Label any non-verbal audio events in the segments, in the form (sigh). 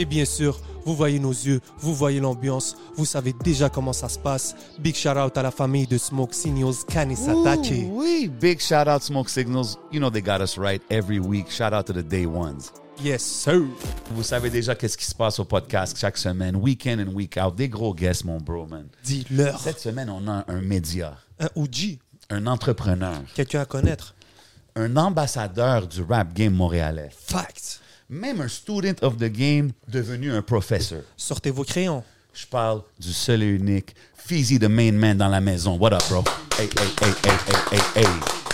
Et bien sûr, vous voyez nos yeux, vous voyez l'ambiance, vous savez déjà comment ça se passe. Big shout out à la famille de Smoke Signals, Kanisatake. Oui, big shout out Smoke Signals. You know they got us right every week. Shout out to the day ones. Yes, sir. Vous savez déjà qu'est-ce qui se passe au podcast chaque semaine, week in and week out. Des gros guests, mon bro, man. Dis-leur. Cette semaine, on a un média, Un OG, un entrepreneur, quelqu'un à connaître. un ambassadeur du rap game montréalais, Facts. Même un student of the game devenu un professeur. Sortez vos crayons. Je parle du seul et unique Feezy, the main man dans la maison. What up, bro? Hey, hey, hey, hey, hey, hey, hey.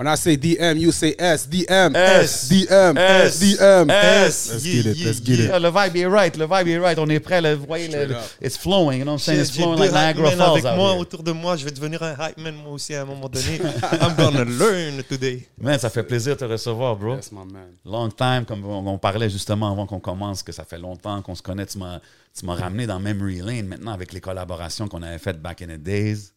When I say DM, you say S. DM. S. DM. S. DM. S. Let's get it. Let's get it. Le vibe est right, le vibe est right. On est prêt, le, vous voyez, le, it's flowing, you know what I'm saying? It's flowing like Niagara Falls avec out moi autour de moi. Je vais devenir un hype man moi aussi à un moment donné. (laughs) I'm gonna learn today. Man, ça fait plaisir de te recevoir, bro. Yes, my man. Long time, comme on, on parlait justement avant qu'on commence, que ça fait longtemps qu'on se connaît. Tu m'as ramené dans Memory Lane maintenant avec les collaborations qu'on avait faites back in the days.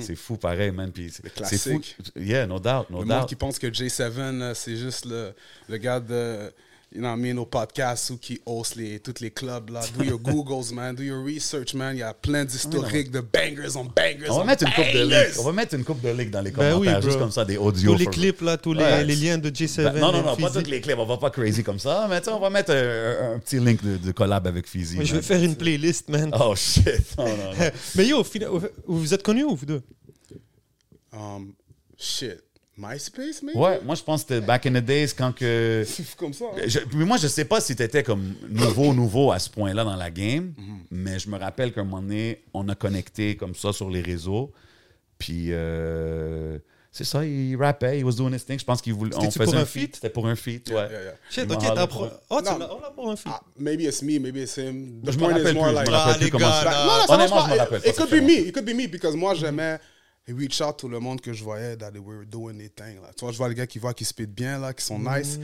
C'est fou pareil, man. Puis c'est, fou. Yeah, no doubt, no Le monde doubt. qui pense que J7, euh, c'est juste le, le gars de, you know what I mean, au podcast ou qui host les, tous les clubs, là. Do your (laughs) Googles, man. Do your research, man. Il y a plein d'historiques de bangers on bangers On va on mettre une coupe de. On va mettre une coupe de links dans les Ben oui, commentaires, bro. juste comme ça, des audios. Tous les clips, là, tous les, Ouais. les liens de J7. Ben, non, non, non, pas tous les clips. On va pas crazy comme ça. Mais tu sais, on va mettre un, un- petit link de, de collab avec Fizzy. Mais je vais faire une playlist, man. Oh shit. (laughs) Non, non, non. Mais yo, vous êtes connus ou vous deux? Um, shit. MySpace, maybe? Ouais, moi je pense que c'était back in the days quand que. Comme ça. hein? Je- mais moi, je sais pas si tu étais comme nouveau, nouveau à ce point-là dans la game, Mhm. mais je me rappelle qu'à un moment donné, on a connecté comme ça sur les réseaux. Puis, euh, c'est ça, il rappait, il was doing his thing. Je pense qu'il voulait. on C'était-tu faisait pour un feat? C'était pour un feat, ouais. Yeah, yeah. Shit, Il m'a ok, hollé t'as pour pro... un- Oh, tu Non. l'as on l'a pour un feat. Ah, maybe it's me, maybe it's him. The Je me point is rappelle more plus, je like- me rappelle Ah, plus les comment gars, ça. là. Non, non, ça Honnêtement, marche je me pas. rappelle It, pas, it ça could fait be me. It could be me because moi j'aimais reach out tout le monde que je voyais that they were doing their thing. Là. Tu vois, je vois les gars qui voient qui spit bien là, qui sont nice.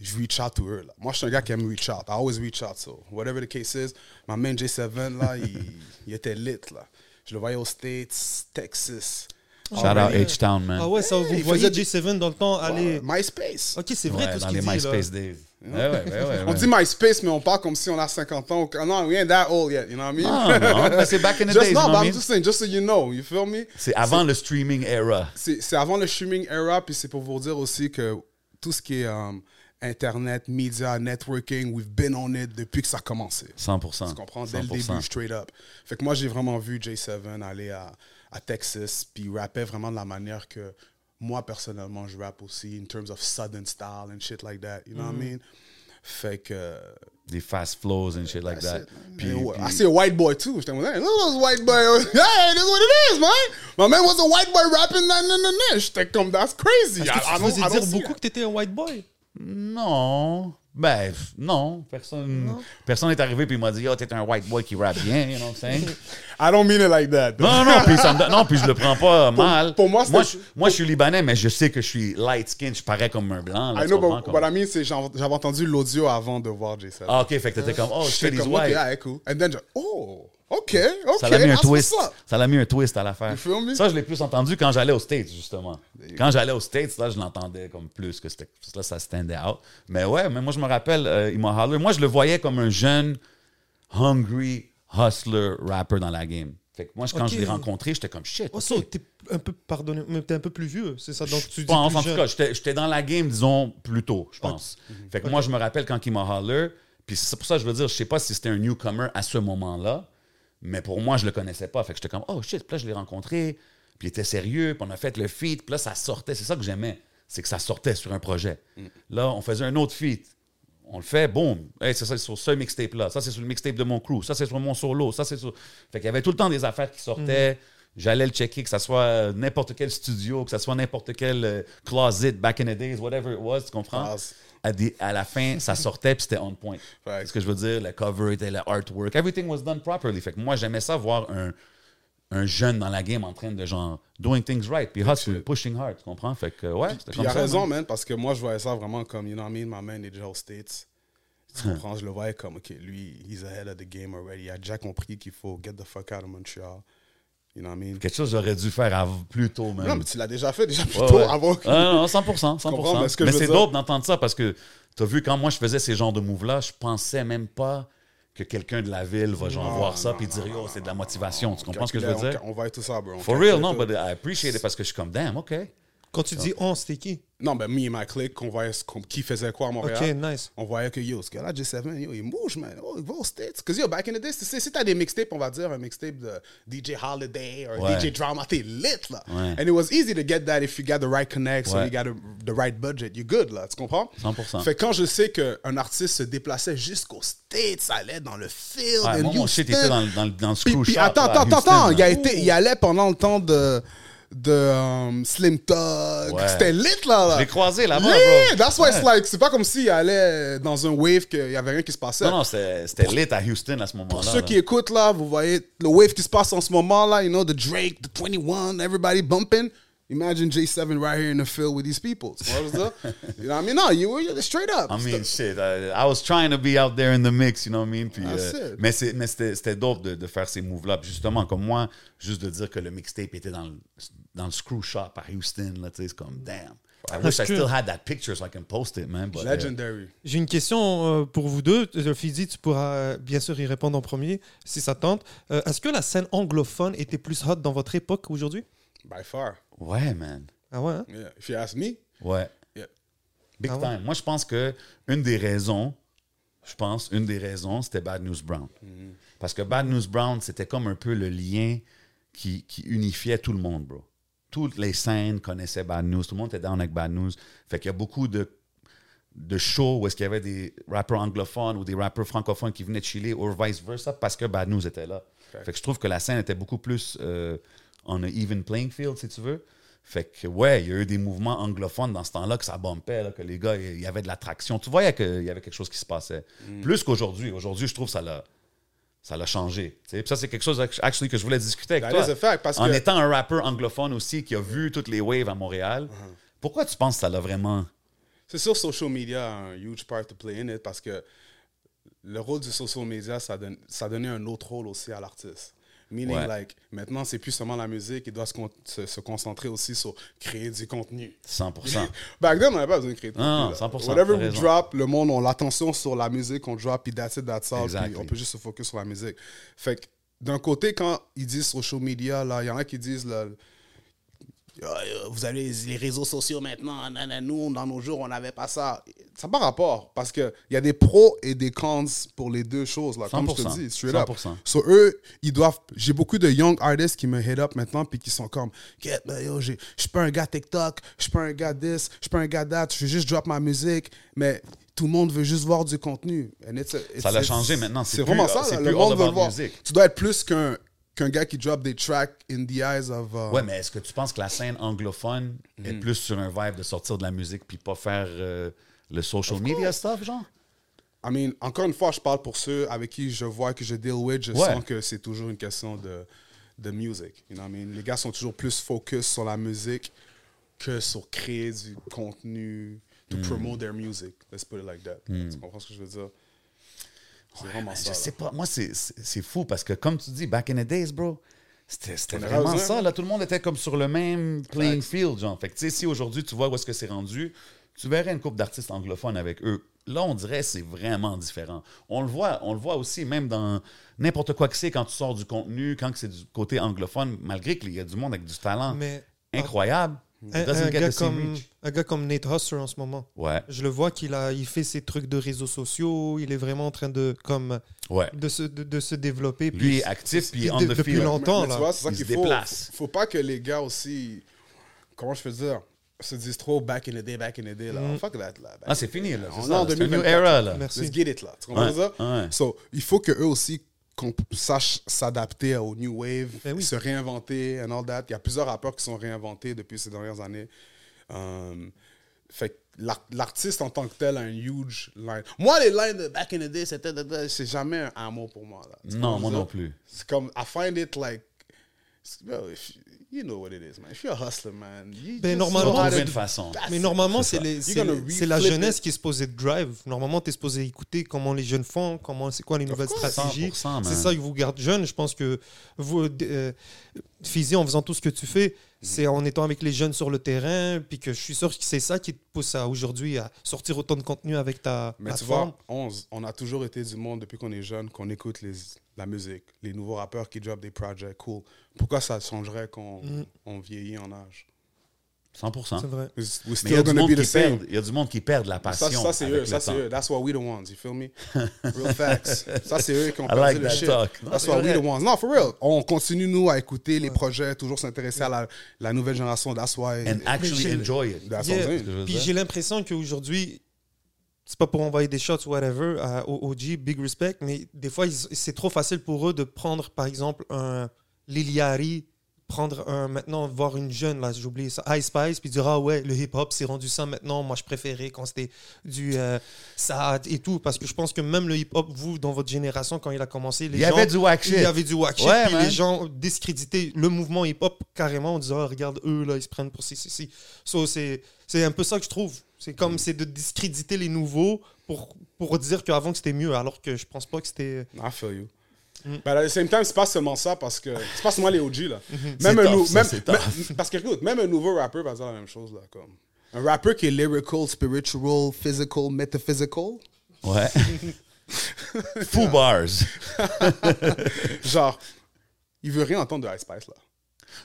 Je reach out to eux là. Moi je suis un gars qui aime reach out. I always reach out. So whatever the case is, my man J7 là, il, il était lit là. Je le voyais aux States, Texas. Shout out H-Town, man. Ah ouais, ça, vous voyez faisait J7 dans le temps aller. MySpace. Ok, c'est vrai Ouais, tout ce dans qu'il les dit. MySpace là. days. Ouais, ouais, ouais, ouais, On dit MySpace, mais on parle comme si on a 50 ans. Non, we ain't that old yet, you know what I mean? Non, non, (laughs) c'est back in the just days, no, you know but I'm mean? just saying, just so you know, you feel me? C'est avant le streaming era. c'est avant le streaming era, puis c'est pour vous dire aussi que tout ce qui est um, Internet, media, networking, we've been on it depuis que ça a commencé. 100%. Tu comprends? Dès le 100%. début, straight up. Fait que moi, j'ai vraiment vu J7 aller à, à Texas, puis rapper vraiment de la manière que moi, personnellement, je rappe aussi, in terms of southern style and shit like that. You know what I mean? Fait que... Des fast flows and shit like that. it, man. Puis, puis- I see a white boy too. J'étais comme, hey, look at this white boy. (laughs) Hey, this is what it is, man. My man was a white boy rapping that, that, that, that. J'étais comme, that's crazy. Est-ce I, que I tu faisais I don't dire beaucoup que t'étais un white boy? Non. Ben, non. Personne personne n'est arrivé puis m'a dit, oh, t'es un white boy qui rappe bien, you know what I'm saying? (laughs) I don't mean it like that. Non, non, puis ça me non, puis je le prends pas mal. pour moi, moi, je, moi, je suis libanais, mais je sais que je suis light skin, je parais comme un blanc. Là, I know, but comme- what I mean, c'est j'avais entendu l'audio avant de voir J7. Ah, ok, fait que t'étais comme, oh, shit, he's comme, white. okay, alright, cool. And then, je- oh, OK, OK. Ça l'a mis un twist. Ça l'a mis un twist à l'affaire. Ça, je l'ai plus entendu quand j'allais aux States, justement. Quand j'allais aux States, là, je l'entendais comme plus que c'était. Là, ça standait out. Mais ouais, mais moi, je me rappelle, euh, il m'a holler. Moi, je le voyais comme un jeune, hungry, hustler rapper dans la game. Fait que moi, quand je l'ai rencontré, j'étais comme shit. Oh, ok. ça, t'es un peu, pardonné, mais t'es un peu plus vieux, c'est ça? Donc, tu Je dis pense, en tout cas, j'étais j'étais dans la game, disons, plus tôt, je pense. Fait que moi, je me rappelle quand il m'a holler, puis c'est pour ça que je veux dire, je sais pas si c'était un newcomer à ce moment-là, Mais pour moi, je le connaissais pas. Fait que j'étais comme, oh shit, là, je l'ai rencontré, puis il était sérieux, puis on a fait le feat, puis là, ça sortait. C'est ça que j'aimais, c'est que ça sortait sur un projet. Là, on faisait un autre feat. On le fait, boum. C'est ça, sur ce mixtape-là. Ça, c'est sur le mixtape de mon crew. Ça, c'est sur mon solo. Ça, c'est sur. Fait qu'il y avait tout le temps des affaires qui sortaient. J'allais le checker, que ça soit euh, n'importe quel studio, que ça soit n'importe quel euh, closet back in the days, whatever it was, tu comprends? À, des- à la fin, ça sortait puis c'était on point. C'est ce que je veux dire. Le cover était le artwork. Everything was done properly. Fait que moi, j'aimais ça voir un, un jeune dans la game en train de genre doing things right. Puis hustle, pushing hard. Tu comprends? Fait que ouais, c'était Puis comme il a ça. raison, man. man, parce que moi, je voyais ça vraiment comme, you know what I mean, my man est déjà aux States. Tu comprends? Je le voyais comme, OK, lui, he's ahead of the game already. Il a déjà compris qu'il faut get the fuck out of Montreal. You know what I mean? Quelque chose que j'aurais dû faire plus tôt, man. Non, mais tu l'as déjà fait, déjà plus Ouais, tôt, ouais. avant que... Ah, non, 100%. 100%. comprends, mais ce c'est dope d'entendre ça parce que tu as vu, quand moi je faisais ces genres de moves-là, je pensais même pas que quelqu'un de la ville va genre voir ça puis dire yo, c'est de la motivation. Tu comprends ce que je veux dire? On, va être tout ça, bro. On For real, non, but I appreciate it parce que je suis comme damn, OK. Quand tu dis on, c'était qui? Non, ben, me et ma clique, on voyait qui faisait quoi à Montréal. Ok, nice. On voyait que, yo, ce gars-là, J7, man, yo, il bouge, man. Oh, il va aux States. Parce que, yo, back in the sais, si t'as des mixtapes, on va dire, un mixtape de DJ Holiday or Ouais. DJ Drama, t'es lit, là. Ouais. And it was easy to get that if you got the right connects or Ouais. you got the, the right budget. You're good, là. Tu comprends? 100%. Fait que quand je sais qu'un artiste se déplaçait jusqu'aux States, ça allait dans le field. Ouais, moi, mon shit était dans, le- dans, dans le screw puis shop. attends, attends, Houston, attends, il, a été, il allait pendant le temps de, de um, Slim Thug. Ouais. C'était lit, là. là. Je l'ai croisé là-bas, Lit! bro. That's why it's like, c'est pas comme s'il allait dans un wave qu'il y avait rien qui se passait. Non, non, c'était c'était lit à Houston à ce moment-là. Pour ceux là. qui écoutent là, vous voyez le wave qui se passe en ce moment là, you know, the Drake, the 21, everybody bumping. Imagine J7 right here in the field with these people. Tu vois ce que je veux dire? You know what I mean? No, you were you're straight up. I mean, shit. I, I was trying to be out there in the mix, you know what I mean? Puis, That's euh, it. mais c'est- mais c'était c'était dope de, de faire ces moves-là. Justement, comme moi, juste de dire que le mixtape était dans le, dans le screw shop à Houston, là, tu sais, c'est comme, damn. I wish I still had that picture so I can post it, man. But, uh, Legendary. J'ai une question euh, pour vous deux. Euh, Fidi, tu pourras euh, bien sûr y répondre en premier si ça tente. Euh, Est-ce que la scène anglophone était plus hot dans votre époque qu'aujourd'hui? By far. Ouais, man. Ah ouais hein? Yeah. If you ask me, Ouais. yeah. Big Ah ouais? time. Moi, je pense que une des raisons, je pense, une des raisons, c'était Bad News Brown. Parce que Bad News Brown, c'était comme un peu le lien qui, qui unifiait tout le monde, bro. Toutes les scènes connaissaient Bad News. Tout le monde était down avec Bad News. Fait qu'il y a beaucoup de, de shows où est-ce qu'il y avait des rappeurs anglophones ou des rappeurs francophones qui venaient de chiller ou vice versa parce que Bad News était là. Fait que je trouve que la scène était beaucoup plus euh, on a even playing field, si tu veux. Fait que, ouais, il y a eu des mouvements anglophones dans ce temps-là que ça bumpait, là, que les gars, il y avait de l'attraction. Tu voyais qu'il y avait quelque chose qui se passait. Plus qu'aujourd'hui. Aujourd'hui, je trouve que ça l'a, ça l'a changé. Puis ça, c'est quelque chose actually, que je voulais discuter avec That toi. is a fact, parce en que- étant un rappeur anglophone aussi qui a vu toutes les waves à Montréal, Uh-huh. pourquoi tu penses que ça l'a vraiment? C'est sûr, social media a un huge part to play in it parce que le rôle du social media, ça, donne, ça donnait un autre rôle aussi à l'artiste. Meaning, Ouais. like, maintenant, c'est plus seulement la musique, il doit se, con- se, se concentrer aussi sur créer du contenu. 100%. (laughs) Back then, on n'avait pas besoin de créer de Non, contenu. là. 100%, Whatever we drop, le monde, on l'attention sur la musique, on drop, puis that's it, that's all, puis Exactly. on peut juste se focus sur la musique. Fait que, d'un côté, quand ils disent social media, là, il y en a qui disent, là, Ah, vous avez les- réseaux sociaux maintenant, nous, dans nos jours, on n'avait pas ça. Ça n'a pas rapport, parce qu'il y a des pros et des cons pour les deux choses, là, comme je te 100%, dis, straight up. 100%. So, eux, ils doivent. J'ai beaucoup de young artists qui me hit up maintenant, puis qui sont comme, ben, je suis pas un gars TikTok, je suis pas un gars this, je suis pas un gars that, je veux juste drop ma musique, mais tout le monde veut juste voir du contenu. And it's a- it's- Ça l'a changé maintenant, c'est vraiment ça, là, le monde veut voir. music. Tu dois être plus qu'un qu'un gars qui drop des tracks in the eyes of. uh, Ouais, mais est-ce que tu penses que la scène anglophone Mm. est plus sur un vibe de sortir de la musique puis pas faire euh, le social media stuff, genre? I mean, encore une fois, je parle pour ceux avec qui je vois que je deal with. Je Ouais. sens que c'est toujours une question de, de music. You know what I mean? Les gars sont toujours plus focus sur la musique que sur créer du contenu, Hmm. to promote their music. Let's put it like that. Tu comprends ce que je veux dire? C'est vraiment Je ça. là. sais pas. Moi, c'est- fou parce que, comme tu dis, back in the days, bro, c'était vraiment ça. hein? Là, tout le monde était comme sur le même playing field, genre. Fait que, si aujourd'hui, tu vois où est-ce que c'est rendu, tu verrais une couple d'artistes anglophones avec eux. Là, on dirait que c'est vraiment différent. On le voit, on le voit aussi, même dans n'importe quoi que c'est, quand tu sors du contenu, quand c'est du côté anglophone, malgré qu'il y a du monde avec du talent Mais incroyable, Un, gars comme, un gars comme Nate Husser en ce moment. Ouais, Je le vois qu'il a, il fait ses trucs de réseaux sociaux. Il est vraiment en train de, comme, ouais. de, se, de, de se développer. Lui puis est actif, puis de- on the depuis field. longtemps. Mais- mais là. tu vois, c'est ça Il qu'il se faut. déplace. Faut pas que les gars aussi, comment je peux dire, se disent trop back in the day, back in the day. Là. Fuck that. Là, Ah, c'est fini, là. On est en new 2024. era, là. Merci. Let's get it, là. Tu comprends Ouais, ça? ouais. So, il faut que eux aussi qu'on sache s'adapter au new wave, Ben oui. se réinventer and all that. Il y a plusieurs rappeurs qui sont réinventés depuis ces dernières années. Um, fait l'artiste en tant que tel a un huge line. Moi, les lines de back in the day, c'était c'est jamais un amour pour moi. Là. Non, moi non plus. C'est comme, I find it like, bro, if you, you know what it is, man. If you're a hustler, man, you Ben, just normalement, une façon. Mais normalement, c'est la jeunesse it. qui est supposée drive. Normalement, tu es supposé écouter comment les jeunes font, comment c'est quoi les nouvelles course. stratégies. 100%, man. C'est ça qui vous garde jeune. Je pense que vous, euh, Fizi, en faisant tout ce que tu fais, c'est en étant avec les jeunes sur le terrain, puis que je suis sûr que c'est ça qui te pousse à aujourd'hui à sortir autant de contenu avec ta Mais tu vois, 11, on a toujours été du monde depuis qu'on est jeune, qu'on écoute les, la musique, les nouveaux rappeurs qui drop des projets, cool. Pourquoi ça changerait qu'on on vieillit en âge? 100%. C'est vrai. Il y, still a du gonna monde be the qui same. perd, il y a du monde qui perd la passion. ça, c'est eux, ça c'est eux. That's what we the ones, you feel me? (laughs) Real facts. ça c'est eux qui ont I perdu like le that shit. talk. Non, That's c'est what we the ones. Non, for real. On continue, nous, à écouter les projets, toujours s'intéresser à la, la nouvelle génération. That's why... And actually enjoy it. That's Yeah. Puis j'ai l'impression qu'aujourd'hui, c'est pas pour envoyer des shots whatever à- OG, big respect, mais des fois, c'est trop facile pour eux de prendre, par exemple, un Liliari, prendre un, maintenant, voir une jeune, là, j'ai oublié ça, Ice Spice, puis dire, ah ouais, le hip-hop, c'est rendu ça maintenant, moi je préférais quand c'était du euh, ça et tout, parce que je pense que même le hip-hop, vous, dans votre génération, quand il a commencé, les Il y gens... avait du whack shit. Il y avait du whack shit, Ouais, puis les gens discréditaient le mouvement hip-hop carrément en disant Ah, regarde eux là ils se prennent pour ci ci ci. So, c'est c'est un peu ça que je trouve. C'est Mm. comme c'est de discréditer les nouveaux pour pour dire qu'avant que c'était mieux alors que je pense pas que c'était I feel you. Mm. But at the same time, c'est pas seulement ça parce que c'est pas seulement les OG là. C'est Même un tough, nou- ça, même, c'est tough. même- (laughs) parce que écoute, même un nouveau rappeur va dire la même chose là comme un rappeur qui est lyrical, spiritual, physical, metaphysical. Ouais. (laughs) Full bars. (laughs) Genre il veut rien entendre de Ice Spice là.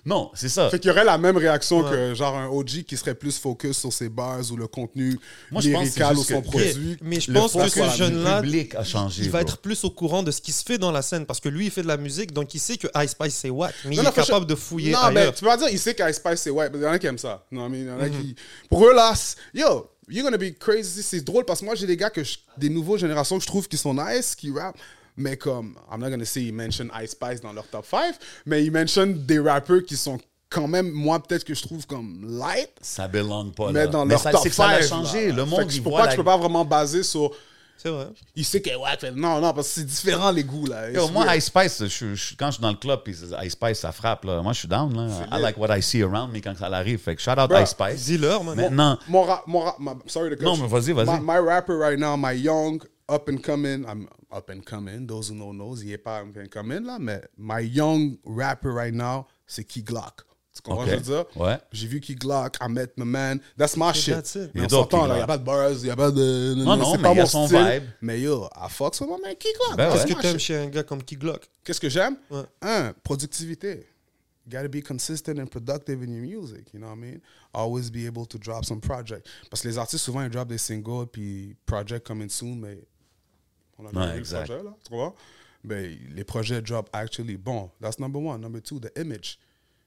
Non, c'est ça. Fait qu'il y aurait la même réaction Ouais. que genre un OG qui serait plus focus sur ses bars ou le contenu Moi, lyrical ou son que- produit. mais je Le pense que ce du jeune là public a changé. il va bro. être plus au courant de ce qui se fait dans la scène parce que lui il fait de la musique donc il sait que Ice Spice c'est what? Mais Non, il non, est capable de fouiller Non, ailleurs. mais tu peux pas dire, il sait qu'Ice Spice c'est mais il y en a qui aiment ça. Non, mais il y en a Mhm. qui. Pour eux là, c'est- yo, you're gonna be crazy. C'est drôle parce que moi j'ai des gars que je- des nouvelles générations que je trouve qui sont nice, qui rap. Mais comme, I'm not gonna say ils mention Ice Spice dans leur top 5, mais ils mention des rappeurs qui sont quand même, moi peut-être que je trouve comme light, Ça belonge pas. mais là. dans mais leur ça, top c'est 5. que ça a changé. là. Le monde, que il je pas, la... je peux pas vraiment baser sur. c'est vrai Il sait que ouais, fait- non, non, parce que c'est différent les goûts là. Yo, moi, weird. Ice Spice, je, je quand je suis dans le club, puis Ice Spice, ça frappe. Là. Moi, je suis down. Là. I like what I see around me quand ça arrive. Fait que shout out Bruh. Ice Spice. dis-leur. Maintenant, Mon mon my- sorry to cut Non, you. mais vas-y, vas-y. My, my rapper right now, my young, up and coming, I'm up and coming, those who know knows, il est pas up and coming là, mais my young rapper right now, c'est Key Glock. Tu comprends Ok. ce que je veux dire? Ouais. J'ai vu Key Glock, I met my man, that's my shit. that's it. Mais on dope, s'entend il n'y a pas de buzz, il n'y a pas de... Non, non, c'est mais pas il y a mon son style. vibe. Mais yo, I fucks with my man Key Glock. Ben That's ouais. qu'est-ce que t'aimes shit. chez un gars comme Key Glock? Qu'est-ce que j'aime? Ouais. Un, productivité. You gotta be consistent and productive in your music, you know what I mean? Always be able to drop some project. Parce que les artistes, souvent, ils drop des singles, puis project coming soon, mais on a Ouais, le projet, là, tu? Ben, les projets drop actually bon. That's number one. Number two, the image.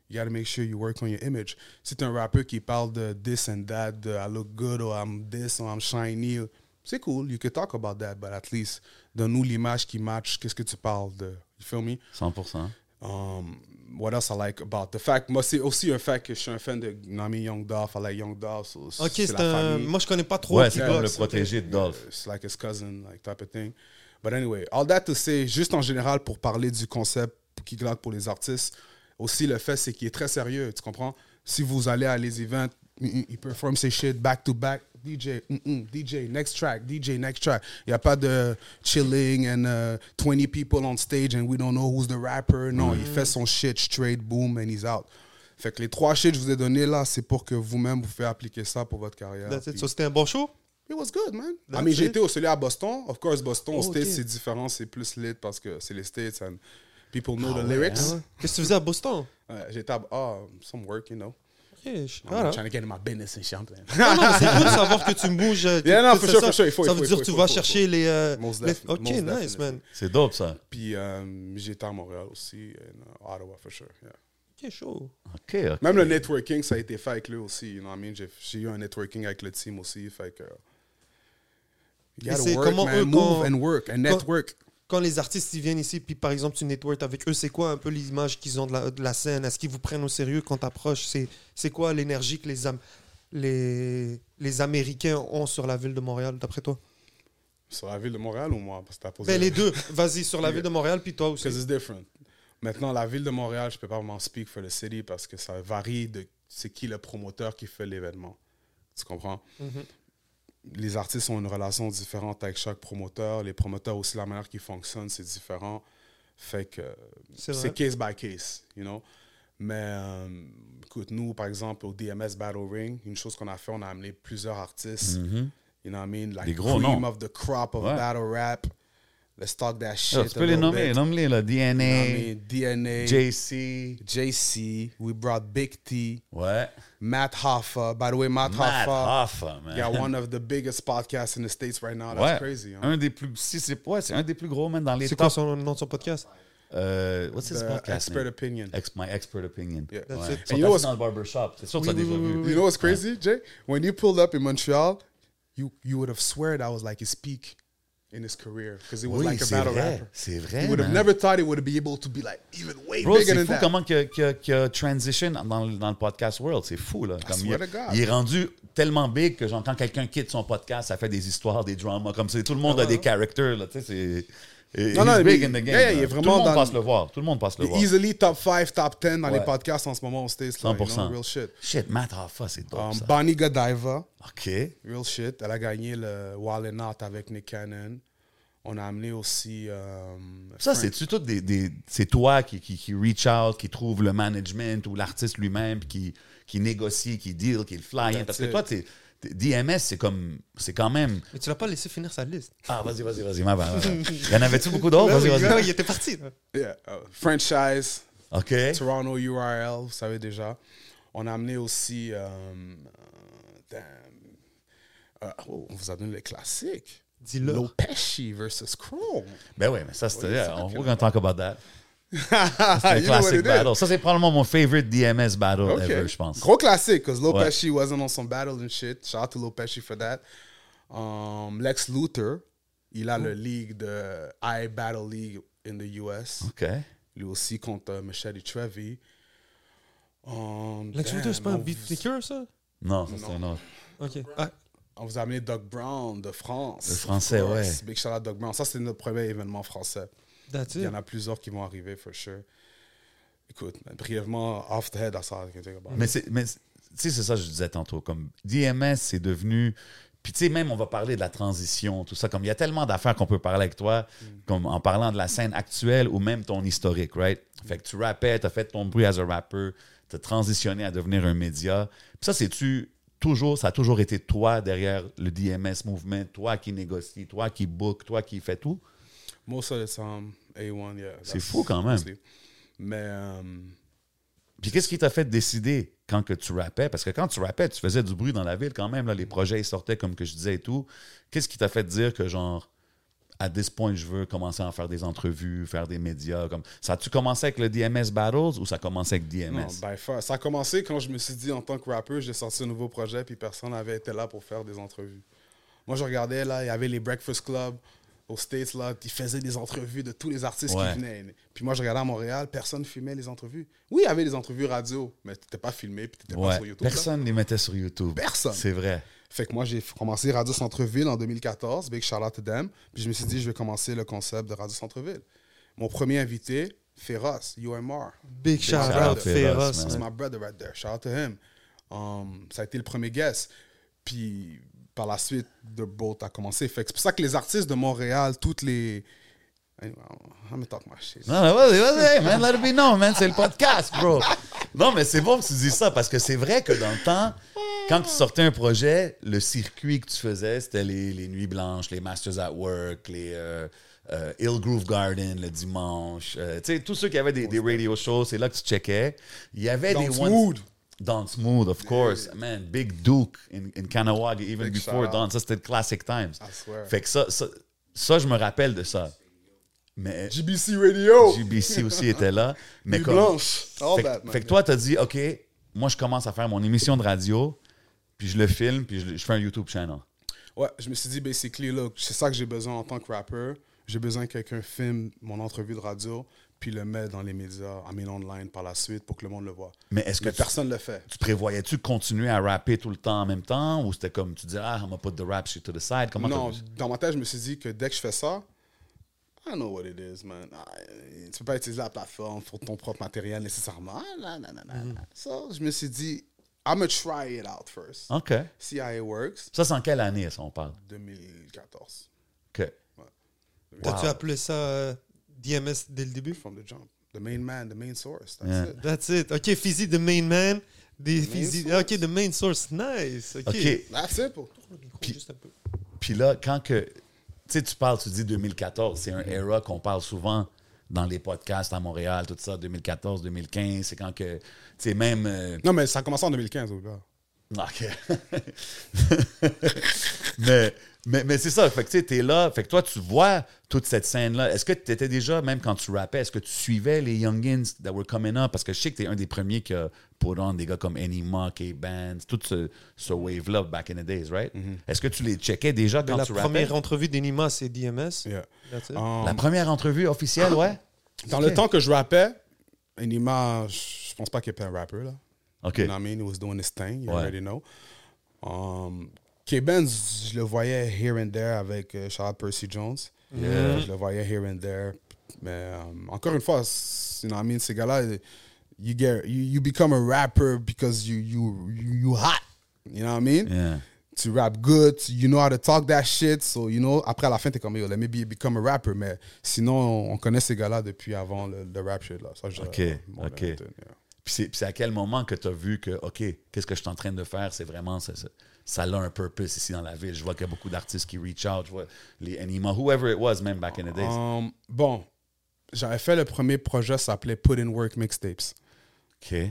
You gotta make sure you work on your image. Si t'es un rappeur qui parle de this and that, de I look good, or I'm this, or I'm shiny, c'est cool, you can talk about that, but at least, donne-nous l'image qui match, qu'est-ce que tu parles de. You feel me? 100%. Um, what else I like about the fact, moi c'est aussi un fait que je suis un fan de Nami Young Dolph, I like Young Dolph, so ok c'est un moi je connais pas trop Ouais, c'est comme le protégé de Dolph. It's like his cousin, like type of thing. But anyway, all that to say, juste en général pour parler du concept qui glotte pour les artistes, aussi le fait c'est qu'il est très sérieux, tu comprends? Si vous allez à les events, il performe ses shit back to back, DJ, mm, mm, DJ, next track, DJ, next track. Il n'y a pas de chilling and uh, 20 people on stage and we don't know who's the rapper. Non, il fait son shit straight, boom, and he's out. Fait que les trois shit que je vous ai donnés là, c'est pour que vous-même vous faites appliquer ça pour votre carrière. That's it. Puis- So, c'était un bon show? It was good, man. That's I mean, j'ai été au celui à Boston. Of course, Boston, Oh, States, c'est différent. C'est plus lit parce que c'est les States and people know Ah the ouais, lyrics. qu'est-ce que tu faisais à Boston? (laughs) Ouais, J'étais à... Ah, some work, you know. Je- I'm voilà. trying to get in my business and shit. I'm playing. Non, non, mais c'est cool de (laughs) savoir que tu bouges. euh, Yeah, non, for sure, ça. for sure, il faut, Ça il veut faut, dire que tu faut, vas faut, chercher les. euh, Most les- definitely, Ok, most nice, definitely. man. C'est dope, ça. Puis euh, j'étais à Montréal aussi, et à Ottawa, for sure. yeah. Ok, chaud. OK, OK. Même le networking, ça a été fait avec lui aussi. You know what I mean? J'ai eu un networking avec le team aussi. Fait que. You gotta work, comment man. eux, Move quand- and work and network. Quand les artistes ils viennent ici, puis par exemple tu network avec eux, c'est quoi un peu l'image qu'ils ont de la, de la scène? Est-ce qu'ils vous prennent au sérieux quand t'approches? C'est c'est quoi l'énergie que les, Am- les, les Américains ont sur la ville de Montréal, d'après toi? Sur la ville de Montréal ou moi? Parce que t'as posé Ben, Les deux. Vas-y, sur la (laughs) ville de Montréal, puis toi aussi. Because it's different. Maintenant, la ville de Montréal, je peux pas vraiment speak for the city parce que ça varie de c'est qui le promoteur qui fait l'événement. Tu comprends? Mhm. Les artistes ont une relation différente avec chaque promoteur. Les promoteurs aussi, la manière qu'ils fonctionnent, c'est différent. Fait que C'est case by case, you know? Mais euh, écoute, nous, par exemple, au DMS Battle Ring, une chose qu'on a fait, on a amené plusieurs artistes. Mhm. You know what I mean? Like Des gros cream noms. of the crop of Ouais. battle rap. Let's talk that shit. Yo, tu a peux les little nommer, bit. nomme-les, là. You know what I DNA, mean? DNA, JC. JC. We brought Big T, What? Matt Hoffa. By the way, Matt, Matt Hoffa Hoffa, man. got one of the biggest podcasts in the States right now. That's ouais. crazy. Hein? Un des plus, si c'est ouais, c'est un des plus gros, man, dans les C'est quoi son nom de son podcast Euh, what's his The podcast expert name? opinion. Ex- my expert opinion. Yeah. That's Ouais. it. Ils And you know assis what's- dans le barbershop. C'est sûr que tu as Oui, déjà oui, oui, vu. oui, You know what's crazy, Jay? When you pulled up in Montreal, you, you would have swear that I was like his peak in his career because he was Oui, like a battle vrai. rapper. C'est vrai, You would have man. never thought he would be able to be like even way Bro, bigger than fou that. comment qu'il a transition dans, dans le podcast world. C'est fou, là. Comme il, swear to God. il est rendu tellement big que genre, quand quelqu'un quitte son podcast, ça fait des histoires, des dramas. Comme ça. Tout le monde a des characters, là. Tu sais, c'est... Non, non, big in the game. yeah, il est Tout le vraiment monde dans- passe le voir. Tout le monde passe le voir. Easily top 5, top 10 dans Ouais. les podcasts en ce moment au States. Là, you know, 100%. real shit. Shit, Matt Hoffa, c'est dope, Um, ça. Bonnie Godiva, OK. real shit. Elle a gagné le Wild and Out avec Nick Cannon. On a amené aussi. um, Ça, c'est-tu tout des, des- c'est toi qui, qui, qui reach out, qui trouve le management ou l'artiste lui-même, qui, qui négocie, qui deal, qui le fly. That's Parce que toi, DMS, c'est comme, c'est quand même. Mais tu l'as pas laissé finir sa liste. Ah, vas-y, vas-y, vas-y, ma bad, ma bad. Y en avait-tu beaucoup d'autres? Ouais, Vas-y, ouais, vas-y. il était parti. là. Yeah, uh, franchise, OK. Toronto URL, vous savez déjà. On a amené aussi. um, uh, damn. Uh, oh, on vous a donné les classiques. Dis-le. Lopeshi versus Chrome. Ben oui, mais ça, c'était. Yeah, on- we're gonna talk about that. C'est (laughs) classic battle. Ça, c'est probablement mon favorite DMS battle Okay. ever, je pense. Gros classique, because Lopeshi wasn't on some battle and shit. Shout out to Lopeshi for that. Um, Lex Luthor, il a le league de I Battle League in the US. OK. Lui aussi contre euh, Machete Trevi. Um, Lex Luthor, c'est pas un vous- beatmaker, ça? Non, ça, c'est un autre. Ok. Ah, On vous a amené Doug Brown de France. Le français, ouais. Big shout out Doug Brown. Ça, c'est notre premier événement français. That's Il y it. en a plusieurs qui vont arriver, for sure. Écoute, brièvement, off the head, that's all I about. Mais c'est, mais c'est- tu sais, c'est ça que je disais tantôt. Comme DMS, c'est devenu. Puis tu sais, même on va parler de la transition, tout ça. Comme il y a tellement d'affaires qu'on peut parler avec toi, comme en parlant de la scène actuelle ou même ton historique, right? Fait que tu rappais, tu as fait ton bruit as a rapper, tu as transitionné à devenir un média. Puis ça, c'est-tu toujours, ça a toujours été toi derrière le DMS movement, toi qui négocie, toi qui book, toi qui fais tout? Most of the time, A1, yeah. C'est fou quand même. mostly. Mais, um, Puis qu'est-ce qui t'a fait décider quand que tu rappais? Parce que quand tu rappais, tu faisais du bruit dans la ville quand même. Là, les projets ils sortaient comme que je disais et tout. Qu'est-ce qui t'a fait dire que genre, à this point, je veux commencer à faire des entrevues, faire des médias? Comme... Ça a-tu commencé avec le DMS Battles ou ça a commencé avec DMS? non, by far. Ça a commencé quand je me suis dit, en tant que rappeur, j'ai sorti un nouveau projet, puis personne n'avait été là pour faire des entrevues. Moi, je regardais, là, il y avait les Breakfast Club aux States, là, ils faisaient des entrevues de tous les artistes Ouais. qui venaient. Puis moi, je regardais à Montréal, personne ne filmait les entrevues. Oui, il y avait des entrevues radio, mais t'étais pas filmé, puis t'étais pas sur YouTube. personne ne les mettait sur YouTube. Personne. C'est vrai. Fait que moi, j'ai commencé Radio Centre-Ville en 2014, big shout out to them. Puis je me suis dit, je vais commencer le concept de Radio Centre-Ville. Mon premier invité, Féroce, UMR. Big shout shout out Féroce. That's my brother right there. Shout out to him. Um, ça a été le premier guest. Puis par la suite, The Boat a commencé. Fait que c'est pour ça que les artistes de Montréal, toutes les. Anyway, I'm gonna talk my shit. Non, non, vas-y, vas-y, man, let it be known, man, c'est le podcast, bro. Non, mais c'est bon que tu dis ça parce que c'est vrai que dans le temps, quand tu sortais un projet, le circuit que tu faisais, c'était les, les Nuits Blanches, les Masters at Work, les euh, euh, Hill Groove Garden le dimanche. euh, tu sais, tous ceux qui avaient des, des radio shows, c'est là que tu checkais. Il y avait des one-. Don Smooth, of course. Man, Big Duke in, in even Big before. Don. Ça, c'était classic times. I swear. Fait que ça, ça, ça, je me rappelle de ça. Mais GBC Radio. GBC aussi était là. (laughs) Mais comme, Blanche. All fait, that, fait que toi, t'as dit, OK, moi, je commence à faire mon émission de radio, puis je le filme, puis je, fais un YouTube channel. Ouais, je me suis dit, basically, look, c'est ça que j'ai besoin en tant que rappeur. J'ai besoin que quelqu'un filme mon entrevue de radio, puis le met dans les médias, I mean online par la suite pour que le monde le voit. Mais est-ce que Mais tu, personne ne le fait. tu prévoyais-tu continuer à rapper tout le temps en même temps, ou c'était comme tu dis, ah, I'm gonna put the rap shit to the side? Comment non, dans ma tête, je me suis dit que dès que je fais ça, I know what it is, man. Ah, tu peux pas utiliser la plateforme pour ton propre matériel nécessairement. Non, non, non, non, non. So, je me suis dit, I'm gonna try it out first. OK. See how it works. Ça, c'est en quelle année, ça, on parle? 2014. OK. T'as-tu Wow. appelé ça euh, DMS dès le début? From the jump. The main man, the main source. That's Yeah. it. That's it. OK, Fizzy, the main man. Des main Fizzy. source. OK, the main source. Nice. OK. OK. That's it. bro. Juste un peu. Puis là, quand que. Tu sais, tu parles, tu dis 2014, c'est un era qu'on parle souvent dans les podcasts à Montréal, tout ça, 2014, 2015. C'est quand que. Tu sais, même. euh, Non, mais ça a commencé en 2015, au gars. OK. (laughs) mais mais, mais c'est ça. Fait que tu sais, t'es là. Fait que toi, tu vois toute cette scène-là. Est-ce que tu étais déjà, même quand tu rappais, est-ce que tu suivais les youngins that were coming up? Parce que je sais que t'es un des premiers qui a put on des gars comme Enima, K-Bands, tout ce, ce wave-là back in the days, right? Est-ce que tu les checkais déjà quand la tu rappais? première entrevue d'Enima, c'est DMS. Yeah. That's it. Um, La première entrevue officielle, ouais? Dans le temps que je rappais, Enima, je pense pas qu'il était un rappeur, là. OK. You know what I mean? He was doing his thing. You Ouais. already know. Um, K-Benz, je le voyais here and there avec euh, Charles Percy Jones. Yeah. Je le voyais here and there. Mais um, encore une fois, you know what I mean? Ces gars-là, you, get, you, you become a rapper because you, you, you, you hot. You know what I mean? Yeah. tu rap good, you know how to talk that shit. So, you know, après à la fin, t'es comme, yo, let me be, become a rapper. Mais sinon, on connaît ces gars-là depuis avant le, le rap shit, là. Ça, je- Ok, ok. yeah. Puis c'est à quel moment que tu as vu que, OK, qu'est-ce que je suis en train de faire? C'est vraiment, ça a un purpose ici dans la ville. Je vois qu'il y a beaucoup d'artistes qui reach out. Je vois les Anima, whoever it was, même back in the days. Um, bon, j'avais fait le premier projet, ça s'appelait Put in Work Mixtapes.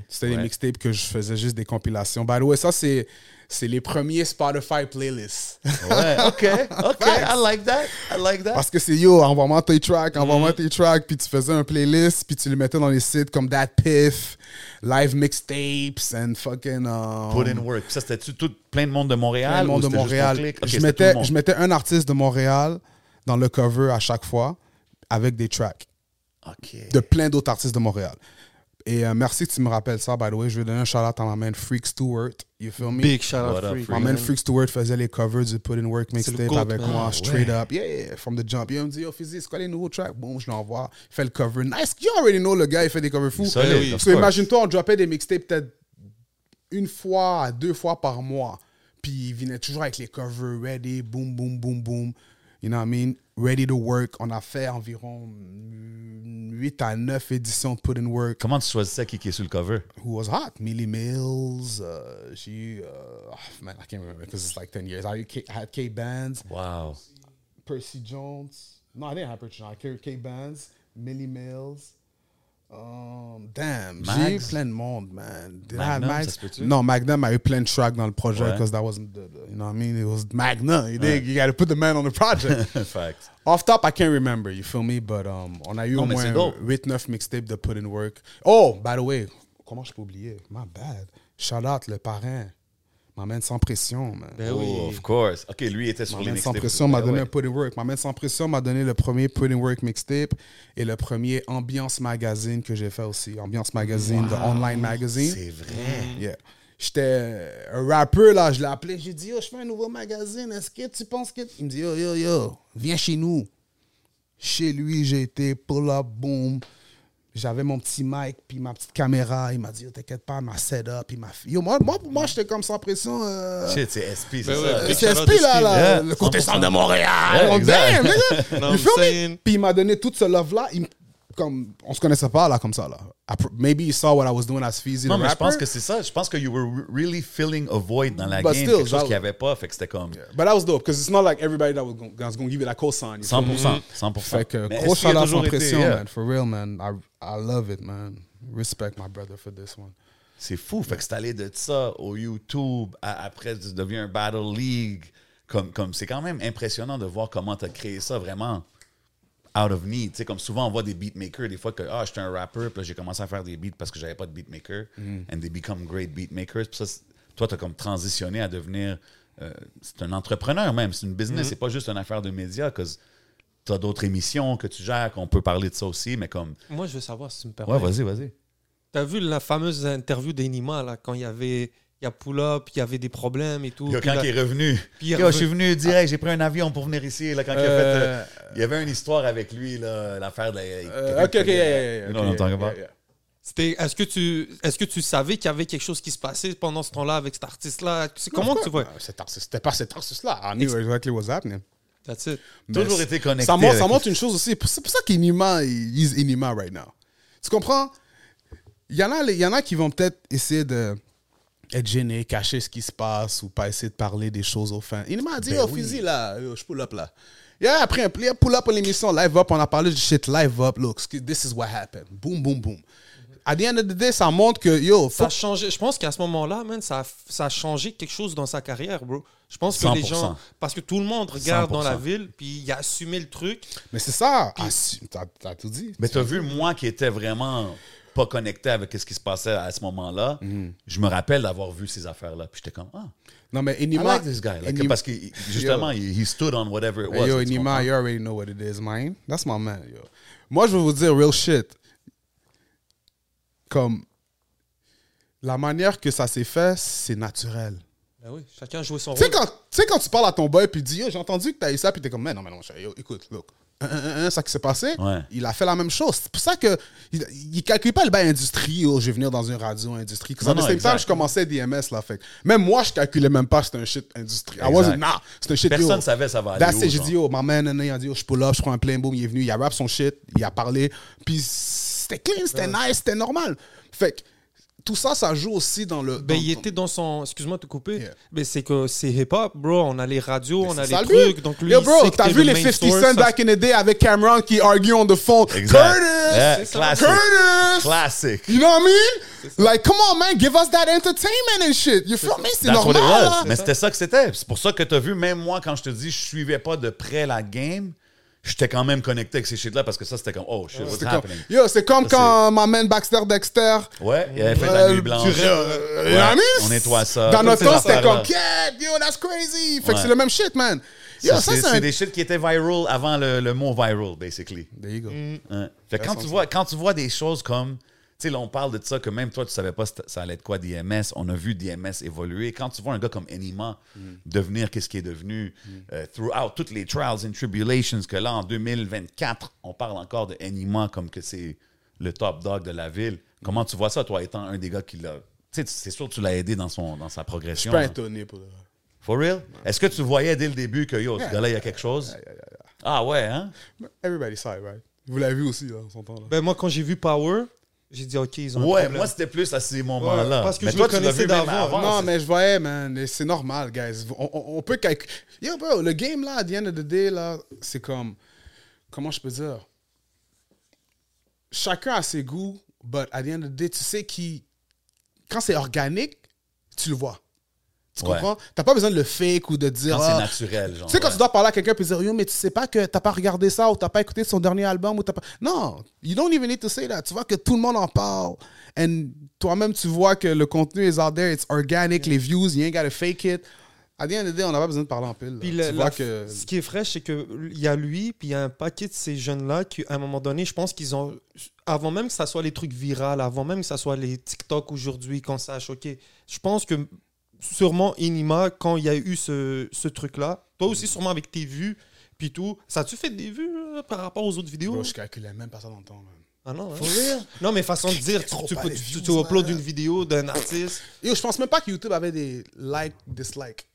C'était des mixtapes que je faisais juste des compilations. By the way, ça, c'est, c'est les premiers Spotify playlists. Ouais, OK, (laughs) OK. I like that. I like that. Parce que c'est yo, envoie-moi tes tracks, envoie-moi tes tracks, puis tu faisais un playlist, puis tu les mettais dans les sites comme That Piff, Live Mixtapes, and fucking. um, Put in work. Puis ça, c'était-tu tout plein de monde de Montréal? plein de monde ou de Montréal. je, mettais, le je mettais un artiste de Montréal dans le cover à chaque fois avec des tracks de plein d'autres artistes de Montréal. Et euh, merci que tu me rappelles ça, by the way. Je vais donner un shout-out à ma man Freak Stewart. You feel me? Big shout out What up, Freak. My man Freak Stewart faisait les covers du Put in Work mixtape avec man. moi, Ah, straight ouais. up. Yeah, yeah, from the jump. Il me dit, yo, Fizzy, c'est quoi les nouveaux tracks? Bon, je l'envoie. Il fait le cover. Nice. You already know le gars, il fait des covers fous. Oui. So imagine-toi, on droppait des mixtapes peut-être une fois à deux fois par mois. Puis il venait toujours avec les covers ready, boom, boom, boom, boom. You know what I mean? Ready to work. On a fait environ 8 à 9 éditions de Put in Work. Comment tu choisissais qui qui est sur le cover? Who was hot? Millie Mills. Uh, she, uh, oh, man, I can't remember because it's like 10 years. I, had K Bands, Wow. Percy Jones. No, I didn't have Percy Jones. I had K Bands, Millie Mills. Um, damn, j'ai eu plein de monde, man. Did I have Magnum, se peut-tu? Non, Magnum a eu plein de tracks dans le projet Ouais. because that wasn't the, the- you know what I mean? It was Magnum. You, dig? you got to put the man on the project. (laughs) Fact. Off top, I can't remember, you feel me? But um, on a eu Non, au moins c'est dope. 8-9 mixtapes de Put in Work. Oh, by the way, comment je peux oublier? My bad. Shout out le parrain. M'amène sans pression, man. Ben Oh, oui. of course. OK, lui était sur les M'amène sans pression m'a Ouais, donné ouais. un Put in Work. M'amène sans pression m'a donné le premier Put in Work mixtape et le premier Ambiance Magazine que j'ai fait aussi. Ambiance Magazine, the online magazine. C'est vrai. Yeah. J'étais un rappeur, là, je l'ai appelé. J'ai dit, yo, je fais un nouveau magazine. Est-ce que tu penses que. Il me dit, yo, yo, yo, viens chez nous. Chez lui, j'ai été pull up, boom. J'avais mon petit mic, puis ma petite caméra. Il m'a dit, t'inquiète pas, ma setup. Il m'a fait. Yo, moi, moi, pour moi, j'étais comme sans pression. euh, Shit, c'est SP, c'est Ben ça. ouais, c'est shout SP, là, là, yeah, le côté 100%. centre de Montréal. Yeah, on exact. damn, me? Puis il m'a donné tout ce love-là. Il Comme, on se connaissait pas, là, comme ça, là. Maybe you saw what I was doing as Fizzy, Non, the mais je pense que c'est ça. Je pense que you were re- really filling a void dans la But game. still, quelque chose that- qu'il n'y avait pas. Fait que c'était comme But that was dope, because it's not like everybody that was going to give you that cosign. you feel me? 100%. 100%. Fait que, Mais gros shout-out sans pression, yeah. man. For real, man. I, I love it, man. Respect my brother for this one. C'est fou. Fait que c'est allé de ça au YouTube, à- après, tu deviens un Battle League. Comme, comme, c'est quand même impressionnant de voir comment tu as créé ça vraiment out of need. Tu sais, comme souvent, on voit des beatmakers, des fois que ah, j'étais un rapper, puis là, j'ai commencé à faire des beats parce que j'avais pas de beatmaker. And they become great beatmakers. Puis ça, toi, tu as comme transitionné à devenir. euh, c'est un entrepreneur même, c'est une business, c'est pas juste une affaire de médias. Tu as d'autres émissions que tu gères, qu'on peut parler de ça aussi, mais comme. Moi, je veux savoir si tu me permets. Ouais, vas-y, vas-y. T'as vu la fameuse interview d'Enima, là, quand il y avait. Il y a pull-up, il y avait des problèmes et tout. Yo, puis quand là- il est revenu, puis il est Yo, je suis venu direct, j'ai pris un avion pour venir ici. Là, quand il, a fait, Euh, euh, il y avait une histoire avec lui, là, l'affaire de la. Euh, ok, ok, yeah, yeah, about? yeah. C'était, est-ce que tu, est-ce que tu savais qu'il y avait quelque chose qui se passait pendant ce temps-là avec cet artiste-là? Comment tu vois? cet artiste- C'était pas cet artiste-là. I knew exactly what's happening. That's it. Toujours été connecté. Ça montre, ça une chose aussi. C'est pour ça qu'Inima, is Inima right now. Tu comprends? Il y en a, il y en a qui vont peut-être essayer de être gênés, cacher ce qui se passe ou pas essayer de parler des choses aux fins. Inima a dit, Ben oui. fusil là, yo, je pull up là. Yeah, après un player pull up à l'émission, live up, on a parlé du shit, live up, look, this is what happened. Boom, boom, boom. At the end of the day, ça montre que, yo, Ça a changé. Je pense qu'à ce moment-là, man, ça a, ça a changé quelque chose dans sa carrière, bro. Je pense que les 100%. gens, parce que tout le monde regarde dans la 100%. ville, puis il a assumé le truc. Mais c'est ça. Si, T'as t'as tout dit. Mais tu as vu, moi qui étais vraiment pas connecté avec ce qui se passait à ce moment-là, Mhm. je me rappelle d'avoir vu ces affaires-là. Puis j'étais comme, ah, Non, mais I Inima. like this guy. Like, Inima- parce que justement, he, he stood on whatever it was. Hey, yo, tu Nima, comprends? you already know what it is, man. That's my man, yo. Moi, je vais vous dire real shit. Comme la manière que ça s'est fait, c'est naturel. Ben oui, chacun a joué son Tu sais, rôle. quand, tu sais, quand tu parles à ton boy puis tu dis, yo, j'ai entendu que t'as eu ça, puis t'es comme, mais non, mais non, yo, écoute, look. Un, un, un, ça qui s'est passé, Ouais. il a fait la même chose. C'est pour ça que il, il calcule pas le bail industrie, yo, je vais venir dans une radio industrie. Non, Non, exact. je commençais DMS, là, fait. Même moi, je calculais même pas que c'était un shit industrie. I Exact. wasn't, nah, c'est un shit, yo. Personne savait ça va aller. J'ai dit, yo, ma man, il a dit, yo, je pull up, je prends un plein boom, il est venu, il a rap son shit, il a parlé. Puis c'était clean, c'était nice, c'était normal. Fait que tout ça, ça joue aussi dans le. Ben, dans- il était dans son. Excuse-moi de te couper. Yeah. Mais c'est que c'est hip-hop, bro. On a les radios, on a les trucs. Donc lui, Yo, bro, t'as vu le les main 50 source, Cent ça- back in the day avec Cameron qui argue on the phone? Exact. Curtis! Yeah, classic. Curtis! Classic. You know what I mean? Like, come on, man, give us that entertainment and shit. You feel me? C'est what normal. it was. là. Mais c'était ça que c'était. C'est pour ça que tu as vu, même moi, quand je te dis, je suivais pas de près la game, j'étais quand même connecté avec ces shit-là parce que ça, c'était comme, oh shit, what's C'est comme, yo, c'est comme Ça, quand ma man Baxter Dexter. Ouais, il avait fait la euh, nuit blanche. euh, Ouais, mean? on nettoie ça. Dans notre temps, c'était comme, yeah, yo, that's crazy. Fait que Ouais. c'est le même shit, man. Yo, Ça, ça, c'est un. des shit qui étaient viral avant le, le mot viral, basically. There you go. Ouais. Fait que quand, tu vois, quand tu vois des choses comme. Sais, là, on parle de ça que même toi, tu savais pas si ça allait être quoi DMS. On a vu DMS évoluer. Quand tu vois un gars comme Enima devenir qu'est-ce qui est devenu euh, throughout toutes les trials and tribulations, que là, en 2024, on parle encore de Enima comme que c'est le top dog de la ville. Comment tu vois ça, toi, étant un des gars qui l'a. Tu sais, c'est sûr que tu l'as aidé dans, son, dans sa Je suis progression. pas étonné pour le. For real? Est-ce que tu voyais dès le début que yo, ce gars-là, il y a quelque chose? Ah ouais, hein? Everybody saw it, right? Vous l'avez vu aussi, là, on s'entend, là. Ben, moi, quand j'ai vu Power, j'ai dit, OK, ils ont Ouais, moi, c'était plus à ces moments-là. Ouais, parce que Mais je toi, le connaissais d'avant. avant, Non, mais je voyais, man, c'est normal, guys. On, on- on peut calculer. Yo, bro, le game, là, at the end of the day, là, c'est comme. Comment je peux dire? Chacun a ses goûts, but at the end of the day, tu sais qui. Quand c'est organique, tu le vois. Tu Ouais. comprends? T'as pas besoin de le fake ou de dire. Quand c'est ah, naturel, genre. tu sais, quand ouais. tu dois parler à quelqu'un et dire Yo, mais tu sais pas que t'as pas regardé ça ou t'as pas écouté son dernier album ou t'as pas. Non, you don't even need to say that. Tu vois que tout le monde en parle. And toi-même, tu vois que le contenu is out there, it's organic, les views, you ain't gotta fake it. At the end of the day, on n'a pas besoin de parler en pile. Puis tu le- vois la- que. ce qui est fraîche, c'est qu'il y a lui, puis il y a un paquet de ces jeunes-là qui, à un moment donné, je pense qu'ils ont. Avant même que ça soit les trucs virals, avant même que ça soit les TikTok aujourd'hui, qu'on sache, OK, je pense que sûrement Inima, quand il y a eu ce, ce truc-là, toi aussi, sûrement avec tes vues, puis tout, ça a-tu fait des vues euh, par rapport aux autres vidéos? Bro, je calculais même pas ça dans le temps, man. Ah non, hein? Non, mais façon de dire, tu, tu, peux- tu, tu une vidéo d'un artiste. Yo, je pense même pas que YouTube avait des like, dislike.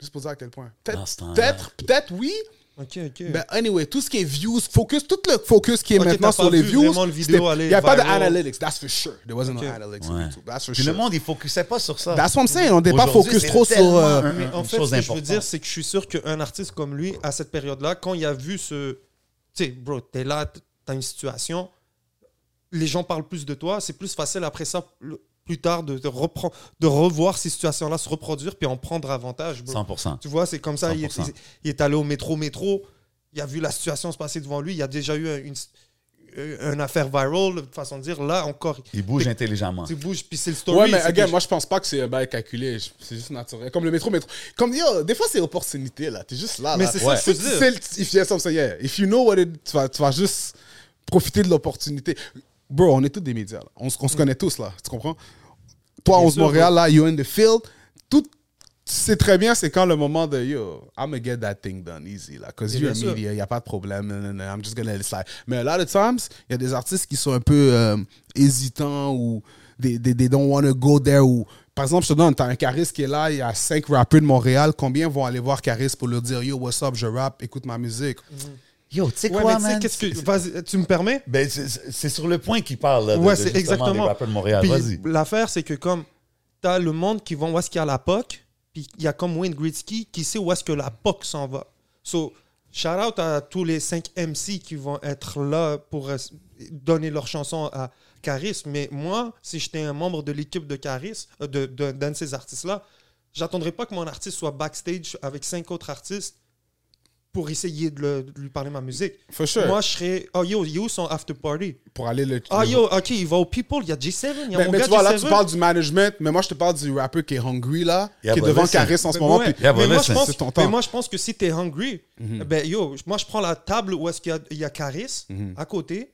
Juste pour dire à quel point. Peut-être, Dans ce temps-là. peut-être, peut-être oui. OK, OK. Ben, anyway, tout ce qui est views, focus, tout le focus qui est maintenant sur les views, il n'y a pas de viral. analytics, that's for sure. There wasn't Ok. no analytics Ouais. YouTube, that's for Puis sure. le monde, il focusait pas sur ça. That's what I'm saying, on n'est pas focus trop sur... euh, un- Mais une en fait, chose ce que je veux dire, c'est que je suis sûr qu'un artiste comme lui, à cette période-là, quand il a vu ce. Tu sais, bro, t'es là, t'as une situation, les gens parlent plus de toi, c'est plus facile après ça le- plus tard de, de, reprendre, de revoir ces situations-là se reproduire puis en prendre avantage. bro. 100%. Tu vois, c'est comme ça. Il est, 100%. il- il est allé au métro, métro. Il a vu la situation se passer devant lui. Il a déjà eu une, une affaire viral, de façon de dire. Là, encore, Il bouge intelligemment. tu bouges, puis c'est le story. Ouais, mais c'est again, moi je pense pas que c'est un bail calculé. C'est juste naturel. Comme le métro, métro. Comme yo, des fois c'est opportunité là. T'es juste là. Mais c'est Ouais. ça yeah. if you know what it, tu vas, tu vas juste profiter de l'opportunité. Bro, on est tous des médias. là. On, se- on se connaît tous là. Tu comprends? Toi, Bien 11 sûr, Montréal, là, you in the field. Tout, tu sais très bien, c'est quand le moment de yo, I'm gonna get that thing done easy là. Cause you're a media, y a pas de problème. I'm just gonna let it slide. Mais a lot of times, il y a des artistes qui sont un peu euh, hésitants ou they, they, they don't want to go there ou par exemple, je te donne, t'as un Caris qui est là, il y a cinq rappeurs de Montréal. Combien vont aller voir Caris pour leur dire Yo, what's up, je rappe, écoute ma musique? Yo, tu sais Ouais, quoi, man? qu'est-ce que. Tu me permets? Ben, c'est- sur le point qu'il parle. Là, de- Ouais, c'est exactement. des de Montréal. L'affaire, c'est que comme t'as le monde qui va où est-ce qu'il y a la POC, puis il y a comme Wayne Gretzky qui sait où est-ce que la POC s'en va. So, shout out à tous les 5 MC qui vont être là pour euh, donner leur chanson à Caris. Mais moi, si j'étais un membre de l'équipe de Caris, euh, de, de- d'un de ces artistes-là, j'attendrais pas que mon artiste soit backstage avec cinq autres artistes pour essayer de, le- de lui parler ma musique. For sure. Moi, je serais. Oh yo, yo, son after party. pour aller le. Ah le- yo, ok, il va au People, il y a J7, il y a Mais, mon mais gars tu vois, là, J7. tu parles du management, mais moi, je te parle du rappeur qui est hungry, là, Yeah, qui est devant. Caris en ce Mais moment. ouais. puis- Yeah, mais, moi, je pense, ton mais temps. moi, je pense que si t'es hungry, Mhm. ben yo, moi, je prends la table où est-ce qu'il y a, il y a Caris Mhm. à côté,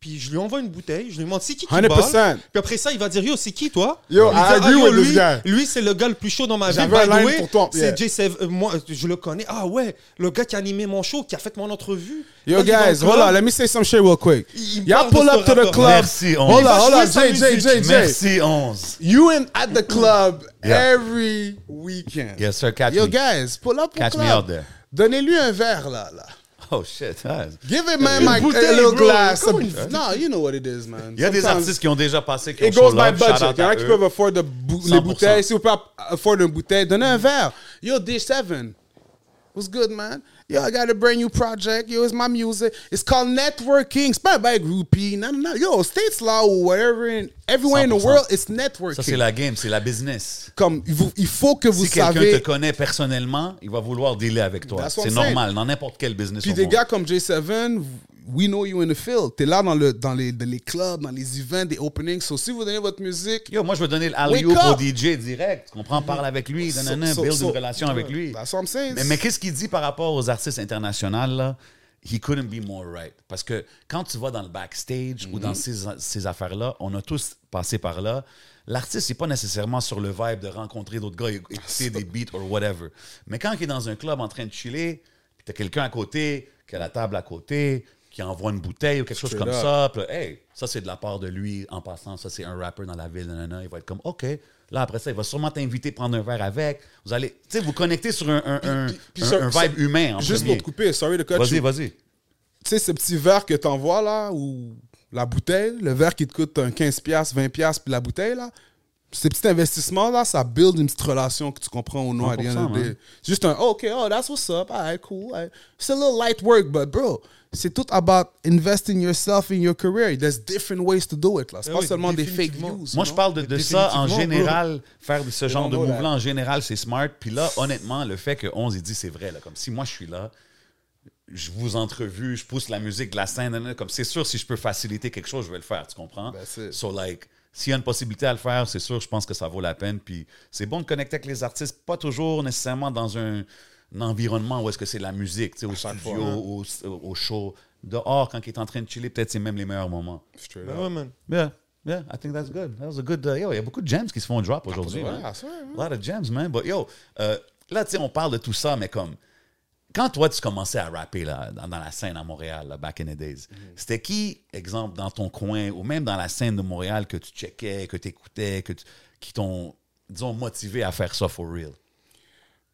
puis je lui envoie une bouteille, je lui demande c'est qui qui 100%. parle, puis après ça, il va dire yo, c'est qui toi? Yo, Il I dit, agree yo, with lui, this guy. Lui, c'est le gars le plus chaud dans ma vie. J'avais By un the line way, pour toi, yeah. C'est J7. euh, moi, je le connais. Ah ouais, le gars qui a animé mon show, qui a fait mon entrevue. Yo, guys, hold club. on, let me say some shit real quick. Y'all pull up to the club. Merci, on- Hold Il on, hold on, Jay, Jay. Jay, Jay. Merci, 11. You in at the club (clears throat) Yeah. every weekend. Yes, sir, catch Yo, me. guys, pull up au Catch me club. out there. Donnez-lui un verre, là, là. (laughs) Oh, shit. Ah, Give him man, my, a little bro. glass. Une- No, you know what it is, man. Il y a des Sometimes- artistes qui ont déjà passé, qui ont It goes show by love, budget. Il y en à a qui eux. peuvent afford de bou- 100%. les bouteilles. Si vous pouvez afford une bouteille, donnez un verre. Yo, D7. What's good, man? Yo, I got a brand new project. Yo, it's my music. It's called networking. C'est pas by groupie. Non, non, non. Yo, States là ou whatever, in, everywhere in the 100%. world, it's Ça, c'est networking. la game, c'est la business. Comme, il faut, il faut que vous si quelqu'un savez... te connaît personnellement, il va vouloir dealer avec toi. C'est normal, dans n'importe quel business. Puis des monde. gars comme J7, we know you in the field. T'es là dans, le, dans, les, dans les clubs, dans les events, des openings. So, si vous donnez votre musique... Yo, moi, je veux donner l'alley-oop au! DJ direct. Tu comprends? Parle avec lui, So- nanana, so- build so- une relation avec lui. That's what I'm saying. Mais, mais qu'est-ce qu'il dit par rapport aux artistes internationaux, là? He couldn't be more right. Parce que quand tu vas dans le backstage ou dans ces, ces affaires-là, on a tous passé par là. L'artiste n'est pas nécessairement sur le vibe de rencontrer d'autres gars, et- écouter des beats or whatever. Mais quand il est dans un club en train de chiller, puis t'as quelqu'un à côté, qui a la table à côté, qui envoie une bouteille ou quelque chose comme ça, puis hey, ça c'est de la part de lui en passant, ça c'est un rapper dans la ville, nanana. il va être comme, OK. Là, après ça, il va sûrement t'inviter à prendre un verre avec. Vous allez, tu sais, vous connecter sur un, un, un- puis- puis un- ça- un ça- vibe humain en Juste premier. pour te couper, sorry de Vas-y, vas-y. Tu sais, ce petit verre que t'envoies là, ou la bouteille, le verre qui te coûte un 15$, 20$, puis la bouteille là, ces petits investissements là, ça build une petite relation que tu comprends au nom à 100%, rien man. C'est juste un, oh, OK, oh, that's what's up, alright, cool. alright. It's a little light work, but bro, c'est tout about investing yourself in your career. There's different ways to do it là. C'est Ah pas oui, seulement des fake views. Moi, je parle de, de ça en général. Faire ce genre de mouvement en général, c'est smart. Puis là, honnêtement, le fait que 11 il dit c'est vrai. Là, comme si moi, je suis là, je vous entrevue, je pousse la musique de la scène. Comme c'est sûr, si je peux faciliter quelque chose, je vais le faire. Tu comprends? That's it. So, like, s'il y a une possibilité à le faire, c'est sûr, je pense que ça vaut la peine. Puis c'est bon de connecter avec les artistes, pas toujours nécessairement dans un, un environnement où est-ce que c'est la musique, tu sais, au studio, au, au show. Dehors, quand il est en train de chiller, peut-être c'est même les meilleurs moments. Straight Ben up. ouais, man. Yeah, yeah, I think that's good. That was a good. uh, yo, il y a beaucoup de gems qui se font drop aujourd'hui. Ouais, man. c'est vrai, A lot of gems, man. But yo, euh, là, tu sais, on parle de tout ça, mais comme quand toi tu commençais à rapper là, dans, dans la scène à Montréal, là, back in the days, c'était qui, exemple, dans ton coin ou même dans la scène de Montréal que tu checkais, que tu écoutais, que tu- qui t'ont, disons, motivé à faire ça for real?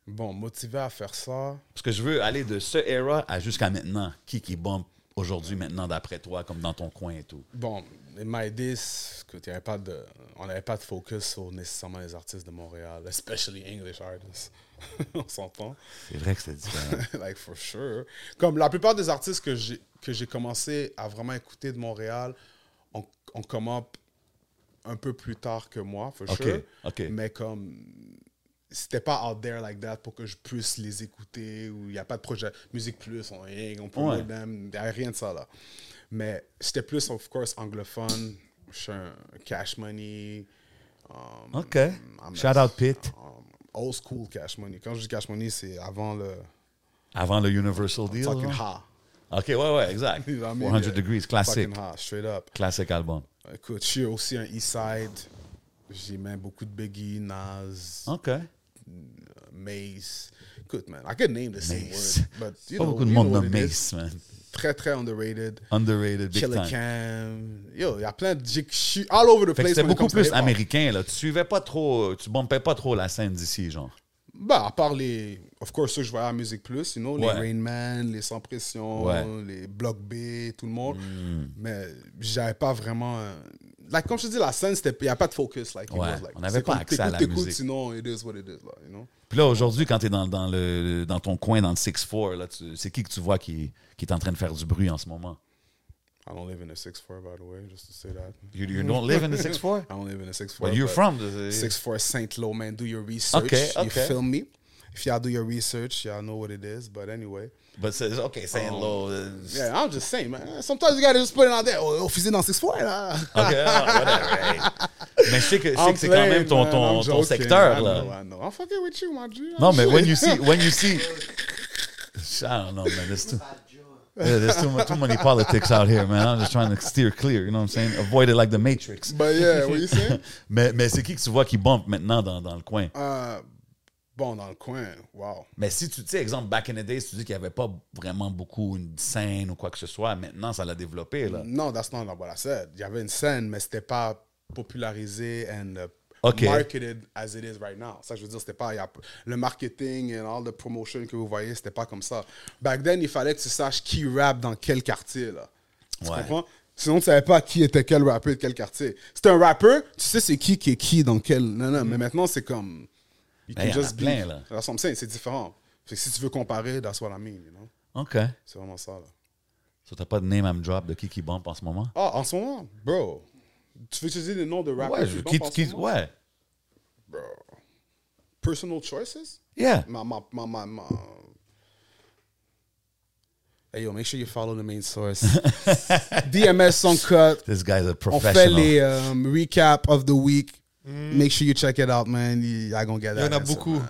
Bon, motivé à faire ça. Parce que je veux aller de ce era à jusqu'à maintenant. Qui qui bump aujourd'hui, maintenant, d'après toi, comme dans ton coin et tout? Bon, my days, écoute, il y avait pas de, on n'avait pas de focus sur nécessairement les artistes de Montréal, especially English artists. (laughs) on s'entend. C'est vrai que c'est différent. (laughs) like, for sure. Comme la plupart des artistes que j'ai, que j'ai commencé à vraiment écouter de Montréal, on, on come up un peu plus tard que moi, for Ok, sure. ok. Mais comme c'était pas out there like that pour que je puisse les écouter ou il n'y a pas de projet Musique Plus, on, on peut Ouais. même, n'y a rien de ça là. Mais j'étais plus, of course, anglophone. Je suis un Cash Money. um, OK. Shout out Pete. um, old school Cash Money. Quand je dis Cash Money, c'est avant le Avant le Universal Deal. fucking ha. OK, ouais, ouais, exact. (laughs) You know what I mean? 400 Yeah. Degrees, classique. Straight up. Classic album. Écoute, je suis aussi un Eastside. J'ai même beaucoup de Biggie, Nas, OK. Mace. Écoute, man, I could name the same Mace. word, but you Pas know, beaucoup de monde is. Mace, man. Très, très underrated. Underrated, big Killer time. Cam. Yo, il y a plein de... Je suis all over the place. c'était beaucoup plus américain, là. Tu suivais pas trop, tu bumpais pas trop la scène d'ici, genre. Bah, à part les. Of course, ceux que je voyais à Musique Plus, you know, Ouais. les Rain Man, les Sans Pression, Ouais. Les Block B, tout le monde. Mais j'avais pas vraiment. Like, comme je te dis, la scène, il n'y a pas de focus. Like, it Ouais, was like, on n'avait pas accès à la musique. Sinon, it is what it is, là, you know. Puis là, aujourd'hui, quand tu es dans, dans, le, dans ton coin, dans le 6-4, là, tu- c'est qui que tu vois qui, qui est en train de faire du bruit en ce moment? I don't live in a 6'4, by the way, just to say that. You, you don't live in the (laughs) 6-4? I don't live in a 6'4. But you're but from the... 6'4 St. Lo, man. Do your research. Okay, You okay. feel me? If y'all do your research, y'all know what it is. But anyway. But c'est- OK, Saint Lo. euh, Yeah, I'm just saying, man. Sometimes you gotta just put it out there. Oh, oh fusil dans 6'4, là. OK, whatever. (laughs) Mais je sais que, c'est quand même ton, man. ton, joking. secteur, I là. know, I know. I'm fucking with you, my G. Non, mais when you see, when you see, (laughs) I don't know, man. There's too, yeah, there's too, much, too many politics out here, man. I'm just trying to steer clear. You know what I'm saying? Avoid it like the Matrix. But yeah, what you saying? (laughs) Mais, mais c'est qui que tu vois qui bump maintenant dans, dans le coin? Euh, bon, dans le coin, wow. Mais si tu, sais, exemple, back in the days, tu dis qu'il n'y avait pas vraiment beaucoup une scène ou quoi que ce soit. Maintenant, ça l'a développé, là. No, that's not what I said. Il y avait une scène, mais c'était pas popularisé and uh, marketed as it is right now. Ça, je veux dire, c'était pas... a- le marketing and all the promotion que vous voyez, c'était pas comme ça. Back then, il fallait que tu saches qui rap dans quel quartier, là. Tu Ouais. comprends? Sinon, tu savais pas qui était quel rappeur de quel quartier. C'est un rappeur, tu sais c'est qui qui est qui dans quel... Non, non, mais maintenant, c'est comme... You Ben, y en a be- plein, là. That's what I'm saying, c'est différent. Fait que si tu veux comparer, that's what I mean, you know? OK. C'est vraiment ça, là. So, t'as pas de name and drop de qui qui bump en ce moment? Ah, en ce moment, bro. Tu veux utiliser les noms de rappeurs Ouais, qui qui, en ce moment? ouais. Bro. Personal choices? Yeah. Hey yo, make sure you follow the main source. (laughs) DMS Song Cut. This guy's a On fait professional. les um, recap of the week. Make sure you check it out, man. I gonna get that. en a beaucoup. man.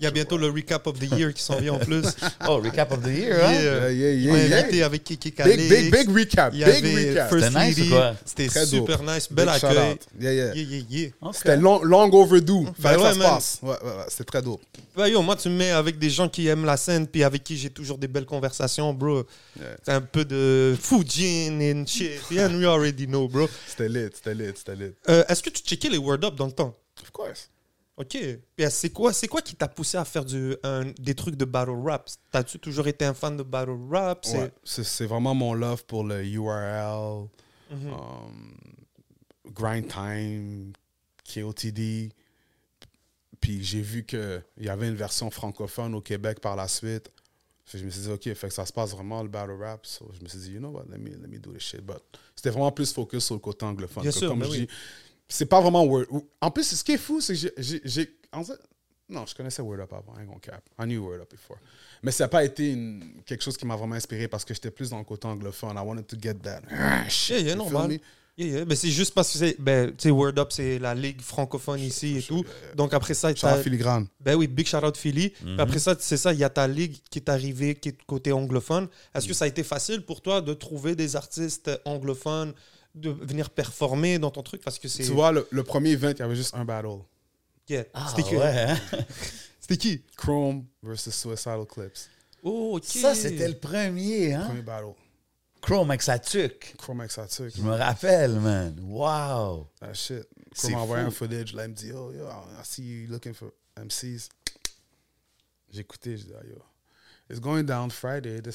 Il y a bientôt le recap of the year qui s'en vient en plus. (laughs) Oh, recap of the year, hein? Yeah. Yeah, yeah, m'a yeah. invité avec Kiki Calix. Big, big, big recap. Il y Big avait recap. First C'était nice? C'était Très super dope. nice. Bel accueil. Yeah, yeah. Yeah, yeah, yeah. Ok. C'était long, long overdue. Fallait Ben que ça se passe. Ouais, ouais, ouais. C'était très dope. Bah, yo, moi, tu me mets avec des gens qui aiment la scène, puis avec qui j'ai toujours des belles conversations, bro. Yeah. C'est un peu de Fujin and shit. And we already know, bro. C'était lit, c'était lit, c'était lit. Euh, Est-ce que tu checkais les Word Up dans le temps? Of course. Ok. Euh, c'est quoi, c'est quoi qui t'a poussé à faire du, un- des trucs de battle rap? T'as-tu toujours été un fan de battle rap? C'est- Ouais, c'est vraiment mon love pour le URL, Mhm. um, Grind Time, KOTD. Puis j'ai vu qu'il y avait une version francophone au Québec par la suite. Fait je me suis dit, OK, fait que ça se passe vraiment le battle rap. So, je me suis dit, you know what, let me, let me do this shit. But c'était vraiment plus focus sur le côté anglophone. Bien sûr, comme ben je oui. dis, c'est pas vraiment Word. En plus, ce qui est fou, c'est que j'ai- Non, je connaissais Word Up avant, gonna cap. I knew Word Up before. Mais ça n'a pas été une- quelque chose qui m'a vraiment inspiré parce que j'étais plus dans le côté anglophone. I wanted to get that. Ah, shit, Yeah, yeah, normal. Yeah, yeah. Ben, c'est juste parce que c'est, ben, Word Up, c'est la ligue francophone ici et tout. Donc après ça, Shout out filigrane. Ben oui, big shout out Philly. Puis après ça, c'est ça, il y a ta ligue qui est arrivée, qui est côté anglophone. Est-ce que ça a été facile pour toi de trouver des artistes anglophones, de venir performer dans ton truc Parce que c'est. Tu vois, le, le premier event, il y avait juste un battle. Yeah. Ah, C'était qui ouais, hein? (laughs) C'était qui? Chrome versus Suicidal Clips. Oh, ok. Ça, c'était le premier, hein? Premier battle. Chrome avec sa tuque. Chrome avec sa tuque. Je me rappelle, man. Wow. Ah, shit. Chrome a envoyé un footage. Là, il me dit, oh, yo, I see you looking for MCs. J'ai écouté, j'ai dit, ah, yo. It's going down Friday. (laughs)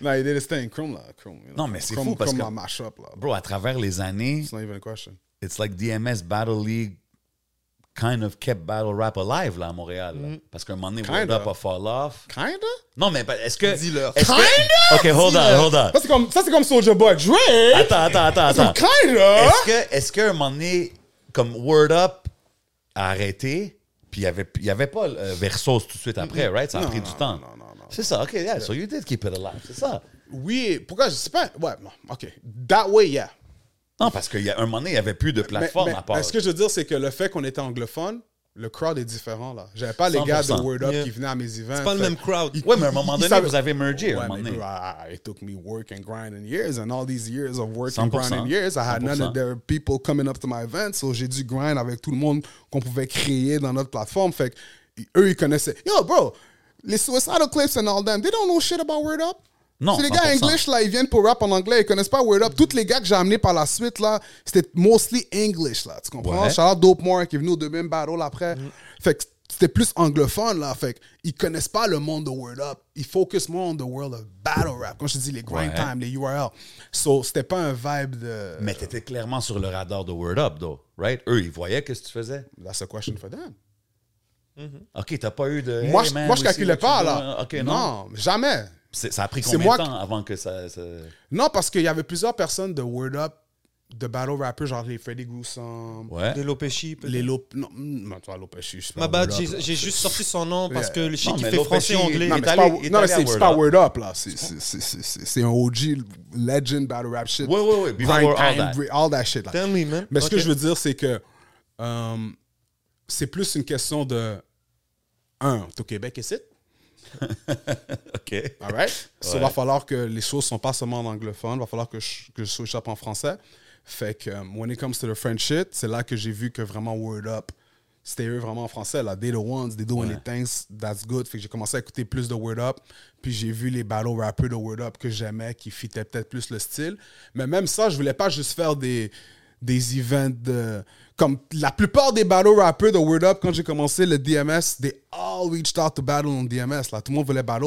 non, il did his thing. Chrome, là. Chrome, you know. Non, mais c'est fou parce Chrome que- là. Bro, à travers les années, It's not even a question. it's like DMS Battle League kind of kept battle rap alive là à Montréal. là. Parce qu'à un moment donné, Word Kinda. Up a fall off. Kinda? Non, mais est-ce que. Dis-leur. que- Ok, hold on, hold on. Ça, c'est comme, ça, c'est comme Soulja Boy. Drake! Attends, attends, attends, attends. Kinda! Est-ce que, qu'à un moment donné, comme Word Up a arrêté, puis il n'y avait, y avait pas euh, Versos tout de suite après, right? Ça a pris du temps. non, non, non. C'est ça, ok, yeah, so you did keep it alive, c'est ça. Oui, pourquoi je sais pas. Ouais, OK. That way, yeah. Non, parce qu'à un moment donné, il n'y avait plus de Mais, plateforme mais- à part. mais ce que je veux dire, c'est que le fait qu'on était anglophone, le crowd est différent, là. J'avais pas les gars de 100%. Word Up Yeah. qui venaient à mes events. C'est pas le même crowd. ils- Ouais, mais à un moment donné, vous avez mergé, à un Ouais, moment donné. I- it took me work and grind and years, and all these years of work and 100%. grind and years, I had none 100%. of their people coming up to my event, so j'ai dû grind avec tout le monde qu'on pouvait créer dans notre plateforme. Fait que eux, ils connaissaient. Yo, bro, les Suicidal Clips and all them, they don't know shit about Word Up. Non, C'est les gars 100%. English, là, ils viennent pour rap en anglais, ils connaissent pas Word Up. Tous les gars que j'ai amenés par la suite, là, c'était mostly English, là. Tu comprends? Ouais. Shout out Dope More qui est venu au deuxième battle après. Fait que c'était plus anglophone, là. Fait qu'ils connaissent pas le monde de Word Up. Ils focus more on the world of battle rap. Quand je te dis les grind Ouais. time, les URL. So, c'était pas un vibe de. Mais t'étais clairement sur le radar de Word Up, though, right? Eux, ils voyaient qu'est-ce que tu faisais? That's a question for them. OK, t'as pas eu de... moi, Hey, je, man, moi, je calculais pas, you là. doing. OK, non? non, jamais. C'est- Ça a pris C'est combien moi de temps avant que ça... ça- Non, parce qu'il y avait plusieurs personnes de Word Up, de battle rappers, genre les Freddy Gruesome, Ouais. De Lopechi, les Lop. Non, non, toi, Lopez, je Ma bad, Word Up, j'ai juste sorti son nom parce que le shit qui fait Lopechi. Non, Il mais est c'est pas, allé- il est non, mais c'est pas Up. Word Up, là. C'est- un OG legend battle rap shit. Ouais, ouais, ouais, before all that. all that shit, là. Tell me, man. Mais ce que je veux dire, c'est que euh, c'est plus une question de. Un, t'es au Québec ici, (laughs) OK. all right? So, Ouais. va falloir que les choses sont pas seulement en anglophone, va falloir que je, que je switch up en français. Fait que, um, when it comes to the French shit, c'est là que j'ai vu que vraiment Word Up, c'était eux vraiment en français. Là. They the ones, they doing Ouais. the things, that's good. Fait que j'ai commencé à écouter plus de Word Up. Puis j'ai vu les battle rappers de Word Up que j'aimais, qui fitaient peut-être plus le style. Mais même ça, je voulais pas juste faire des, des events de. Comme la plupart des battle rappers de Word Up, quand j'ai commencé le DMS, they all reached out to battle on DMS. Là. Tout le monde voulait battle.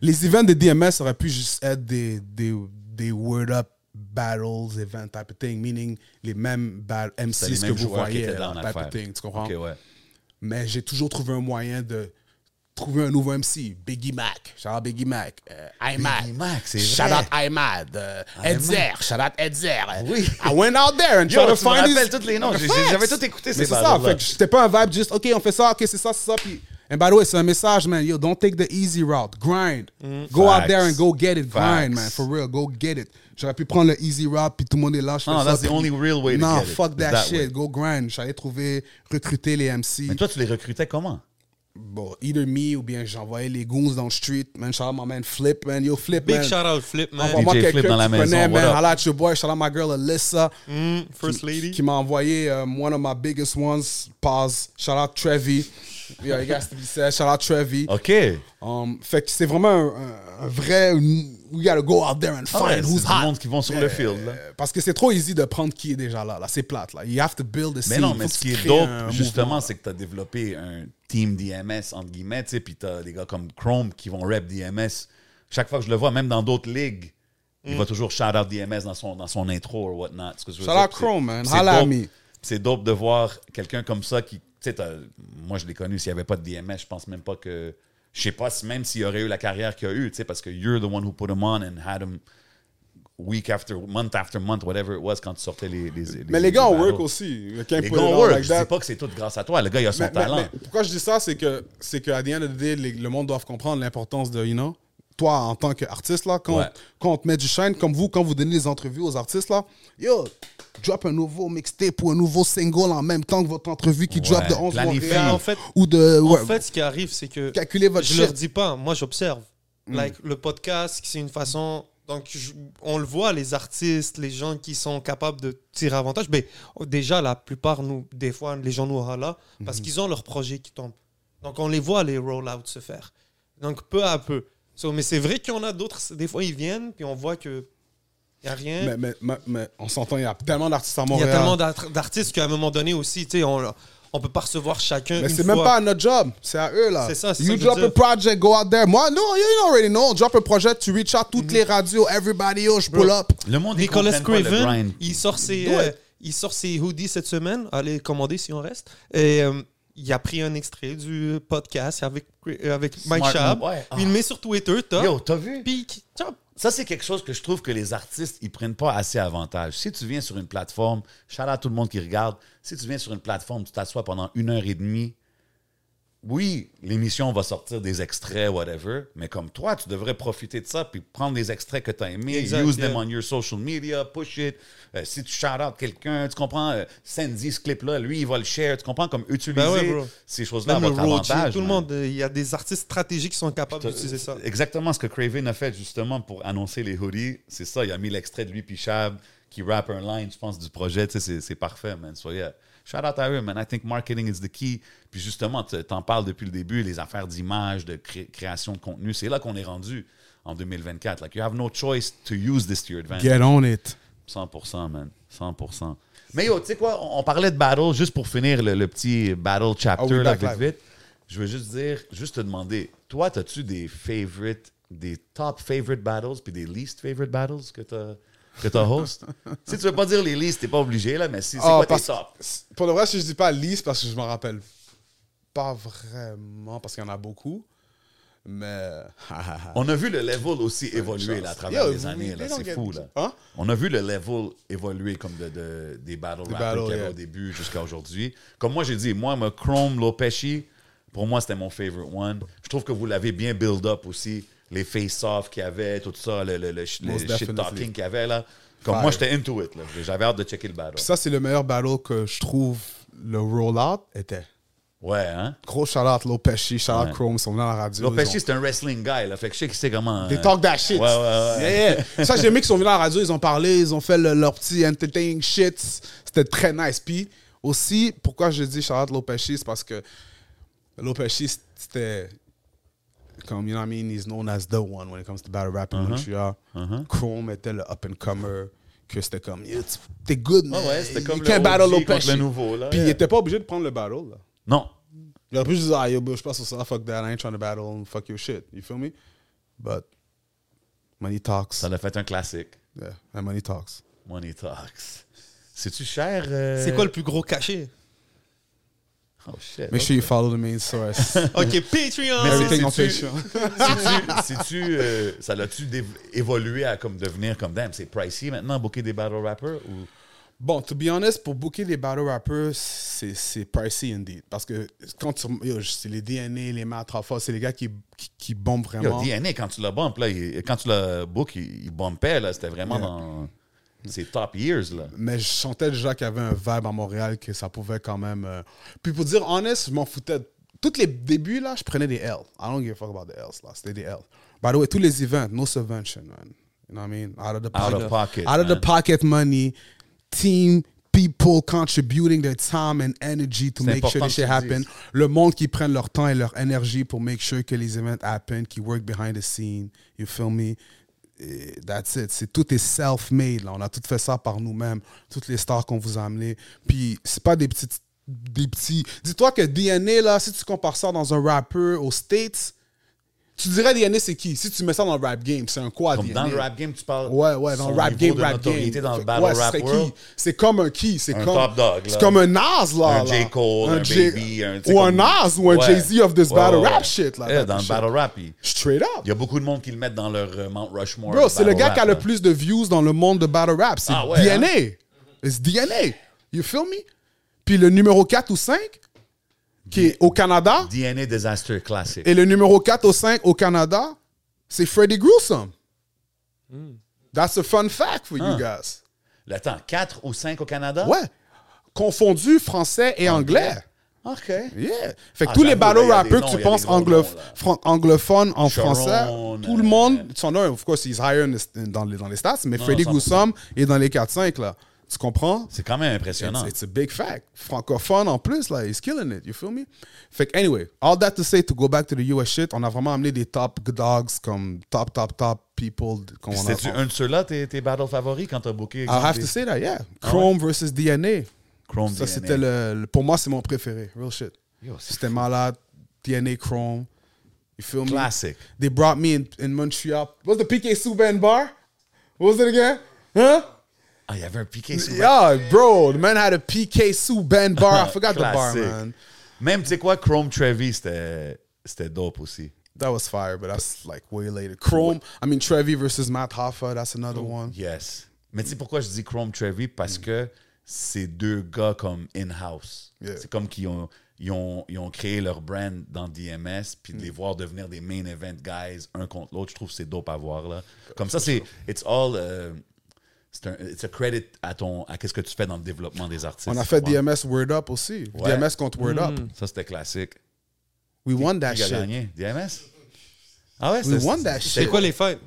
Les events de DMS auraient pu juste être des, des, des Word Up battles, event type of thing, meaning les mêmes les que mêmes vous voyez, type of thing, tu comprends? Ouais. Mais j'ai toujours trouvé un moyen de trouver un nouveau MC. Biggie Mac, shout out Biggie Mac. Euh, Imad. Biggie Mac, c'est Shout out Imad. Euh, Edzer, shout out Edzer. Oui. I went out there and tried to find these- tous les noms. Facts. j'avais tout écouté, ces c'est ça, fait que c'était pas un vibe juste, OK, on fait ça, OK, c'est ça, c'est ça, puis... And by the way, c'est un message, man. Yo, don't take the easy route. Grind. Go out Facts. there and go get it. Facts. Grind, man. For real, go get it. J'aurais pu prendre le easy route, puis tout le monde est là. je fais Non, ça, that's the only real way to Non, get it. fuck that, that shit. way. Go grind. J'allais trouver, recruter les MC. Mais toi, tu les recrutais comment? Bon, either me ou bien j'envoyais les goons dans le street. Man, shout out my man Flip, man. Yo, Flip, Big man. shout out Flip, man. Envoie-moi DJ quelqu'un Flip dans la maison, connais, what man. up? Holla at your boy. Shout out my girl Alyssa. Mm, First qui- Lady. Qui m'a envoyé um, one of my biggest ones. Pause. Shout out Trevi. Yeah, it has to be said. Shout out Trevi. OK. Um, fait que c'est vraiment un, un- un vrai. We gotta go out there and Ah ouais, find who's hot. monde qui vont sur le field. là. Euh, Parce que c'est trop easy de prendre qui est déjà là. là. C'est plate. Là. You have to build a scene. Mais non, mais ce qui est dope, justement, c'est que tu as développé un team DMS, entre guillemets, puis tu as des gars comme Chrome qui vont rep DMS. Chaque fois que je le vois, même dans d'autres ligues, il va toujours shout out DMS dans son, dans son intro ou whatnot. Shout out Chrome, man. Holla. C'est dope de voir quelqu'un comme ça qui. Tu sais, moi, je l'ai connu. S'il n'y avait pas de DMS, je pense même pas que. Je sais pas si même s'il aurait eu la carrière qu'il a eu, tu sais, parce que you're the one who put him on and had him week after month after month, whatever it was, quand tu sortais les. les, Mais les gars ont work aussi. Can't Les gars ont work. like je that. dis pas que c'est tout grâce à toi. Le gars, il a son Mais- mais- talent. mais pourquoi je dis ça, c'est que c'est qu'à the end of the day, les- le monde doit comprendre l'importance de, you know, toi en tant qu'artiste, là, quand, Ouais. quand on te met du shine, comme vous, quand vous donnez des entrevues aux artistes, là, yo, drop un nouveau mixtape ou un nouveau single en même temps que votre entrevue qui drop de 11 planifie. Montréal. En fait- ou de. ouais, En fait, ce qui arrive, c'est que calculez votre je shit. leur dis pas. Moi, j'observe. Mm. Like le podcast, c'est une façon. Donc, je- on le voit, les artistes, les gens qui sont capables de tirer avantage. Mais oh, déjà, la plupart, nous, des fois, les gens nous râlent parce Mm-hmm. qu'ils ont leur projet qui tombe. Donc, on les voit les roll-outs se faire. Donc, peu à peu. So, mais c'est vrai qu'il y en a d'autres. Des fois, ils viennent, puis on voit que il n'y a rien. Mais, mais, mais, mais on s'entend, il y a tellement d'artistes à Il y a Montréal. tellement d'art- d'artistes qu'à un moment donné aussi, tu sais, on on peut pas recevoir chacun. Mais c'est même pas à notre job, c'est à eux là. C'est ça, c'est You ça drop a project, go out there. Moi, non, you already know. Drop a project, tu reach out toutes les radios, everybody, yo, je pull up. Le monde, Nicolas Craven, il sort ses, euh, it. il sort ses hoodies cette semaine. Allez commander si on reste. Et euh, il a pris un extrait du podcast avec, avec Mike Smart Chab. ouais. Il le met sur Twitter, top. Yo, t'as vu? Puis, top. Ça, c'est quelque chose que je trouve que les artistes, ils prennent pas assez avantage. Si tu viens sur une plateforme, shout à tout le monde qui regarde, si tu viens sur une plateforme, tu t'assois pendant une heure et demie, oui, l'émission va sortir des extraits, whatever, mais comme toi, tu devrais profiter de ça puis prendre des extraits que tu as aimés, Exact, use them on your social media, push it. Euh, si tu shout out quelqu'un, tu comprends, euh, Sandy, ce clip-là, lui, il va le share, tu comprends, comme utiliser Ben ouais, ces choses-là à votre avantage. tout le monde, euh, il y a des artistes stratégiques qui sont capables d'utiliser ça. Exactement ce que Craven a fait justement pour annoncer les hoodies. C'est ça, il a mis l'extrait de lui puis Chab qui rappe un line, je pense, du projet. Tu sais, c'est- parfait, man. So, yeah. Shout out à eux, man. I think marketing is the key. Puis justement, tu en parles depuis le début, les affaires d'image, de cré- création de contenu. C'est là qu'on est rendu en 2024. Like, you have no choice to use this to your advantage. Get on it. 100%, man. 100%. Mais yo, tu sais quoi, on on parlait de battle, juste pour finir le, le petit battle chapter, Ah oui, là, vite. Je veux juste dire, juste te demander, toi, as-tu des favorite, des top favorite battles, puis des least favorite battles que t'as que t'as host? (laughs) si tu veux pas dire les least, t'es pas obligé, là, mais c'est c'est Ah, quoi tes top? Pour le vrai, si je dis pas liste, parce que je m'en rappelle pas vraiment, parce qu'il y en a beaucoup. Mais. (laughs) On a vu le level aussi évoluer là, à travers Yo, les années, là, c'est fou. Là. Hein? On a vu le level évoluer comme de, de- des battle rappers qu'il y avait yeah. au début jusqu'à aujourd'hui. Comme moi, j'ai dit, moi, moi, Chrome, Lopeshi, pour moi, c'était mon favorite one. Je trouve que vous l'avez bien build up aussi. Les face-off qu'il y avait, tout ça, le, le, le, shit-talking qu'il y avait là. Comme Fire. moi, j'étais into it. là. J'avais hâte de checker le battle. Puis ça, c'est le meilleur battle que je trouve le rollout était. Ouais, hein? Gros shout-out Lopeshi, shout-out Ouais. Chrome, ils sont venus à la radio. Lopeshi, ont- c'est un wrestling guy. Là, fait que je sais qu'il sait comment. They euh, talk that shit. Ouais, ouais, ouais. Yeah. Ça, j'ai aimé qu'ils sont venus à la radio, ils ont parlé, ils ont fait le- leur petit entertaining shit. C'était très nice. Puis aussi, pourquoi je dis Charlotte Lopeshi, c'est parce que Lopeshi, c'était comme, you know what I mean, he's known as the one when it comes to battle rap in Montreal. Chrome était le up-and-comer, que c'était comme, t'es good, man. Ouais, ouais, c'était comme You le can't battle OG contre le nouveau, là. Puis il Yeah. était pas obligé de prendre le battle, là. Non. Il aurait pu juste dire, ah, yo, bro, je passe sur ça, fuck that, I ain't trying to battle, fuck your shit. You feel me? But, money talks. Ça l'a fait un classique. Yeah, and money talks. Money Talks. C'est-tu cher? euh? C'est quoi le plus gros cachet? Oh shit. Make sure you follow the main source. (laughs) Ok, Patreon! Everything on Patreon. Si tu, euh, ça l'a-tu évolué à comme devenir comme damn, c'est pricey maintenant booker des battle rappers ou? Bon, to be honest, pour booker des battle rappers, c'est pricey indeed. Parce que quand tu. yo, c'est les DNA, les Matrafa, c'est les gars qui, qui, qui bombent Yo, vraiment. DNA quand tu l'as bump là, il- quand tu l'as book, il, il bumpait là, c'était vraiment Yeah. dans ses top years là. Mais je sentais déjà qu'il y avait un vibe à Montréal que ça pouvait quand même. euh, Puis pour dire honest, je m'en foutais. Tous les débuts, là, je prenais des L. I don't give a fuck about the L's, là. C'était des L. By the way, tous les events, no subvention, man. You know what I mean? Out of the Out pocket. of pocket, Out of the man. pocket money. Team, people contributing their time and energy to C'est make sure important this shit que tu happen. dises. Le monde qui prennent leur temps et leur énergie pour make sure que les events happen, qui work behind the scene. You feel me? Et That's it. C'est tout est self-made. On a tout fait ça par nous-mêmes. Toutes les stars qu'on vous a amenées. Puis c'est pas des petites, des petits. Dis-toi que DNA là, si tu compares ça dans un rapper aux States, tu dirais DNA c'est qui? Si tu mets ça dans le rap game, c'est un quoi Comme DNA dans le rap game, tu parles Ouais, ouais, dans le rap game, rap game. dans le battle ouais, rap c'est world. C'est comme un qui? C'est comme, top dog, là. C'est comme un Nas, là. Un. J. Cole, un J- Baby, un- Ou un Nas ou un Ouais. Jay-Z of this Ouais, battle rap shit, là. Yeah, dans le battle rap, il Straight up. il y a beaucoup de monde qui le mettent dans leur euh, Mount Rushmore. Bro, c'est le gars rap, qui a le plus de views dans le monde de battle rap. C'est Ah DNA. It's DNA. You feel me? Puis le numéro 4 ou 5, qui est au Canada, DNA Disaster Classic. et le numéro 4 ou 5 au Canada, c'est Freddy Gruesome. That's a fun fact for you guys. Le temps, 4 ou 5 au Canada? Ouais. Confondu français et anglais. OK. Yeah. Fait que Ah, tous les battle rappers que tu penses anglophones en Sharon, français, tout le euh, monde, son un, of course, he's higher in the- dans, les, dans les stats, mais Freddy 100%. Gruesome est dans les 4-5, là. Tu comprends? C'est quand même impressionnant. It's, it's a big fact. Francophone en plus, là, he's killing it. You feel me? Fait que, anyway, all that to say, to go back to the US shit, on a vraiment amené des top dogs comme top, top, top people. C'était-tu un de ceux-là, tes, tes battles favoris quand t'as booké? I have to say that, yeah. Chrome versus DNA. Chrome Ça, DNA. c'était le, le- Pour moi, c'est mon préféré. Real shit. C'était malade. DNA Chrome. You feel me? Classic. They brought me in, in Montreal. What's the PK Subban bar? What was it again? Huh? Ah, il y avait un piqué sur Yeah, bro, the man had a PK Sue band bar. I (laughs) forgot the bar, man. Même, tu sais quoi, Chrome Trevi, c'était dope aussi. That was fire, but that's like way later. Chrome, I mean Trevi versus Matt Hoffa, that's another one. Yes. Mais tu sais pourquoi je dis Chrome Trevi? Parce que c'est deux gars comme in-house. Yeah. C'est comme qu'ils ont, ils ont, ils ont créé leur brand dans DMS, puis de les voir devenir des main event guys, un contre l'autre, je trouve que c'est dope à voir. Là. Comme ça, c'est. It's all. euh, c'est un, it's a credit à ton à qu'est-ce que tu fais dans le développement des artistes. On a fait tu vois. DMS Word Up aussi. Ouais. DMS contre Word Up. Ça, c'était classique. We won that shit. gagné? DMS? Ah ouais, We c'est- won that c'est- C'est shit. quoi les fights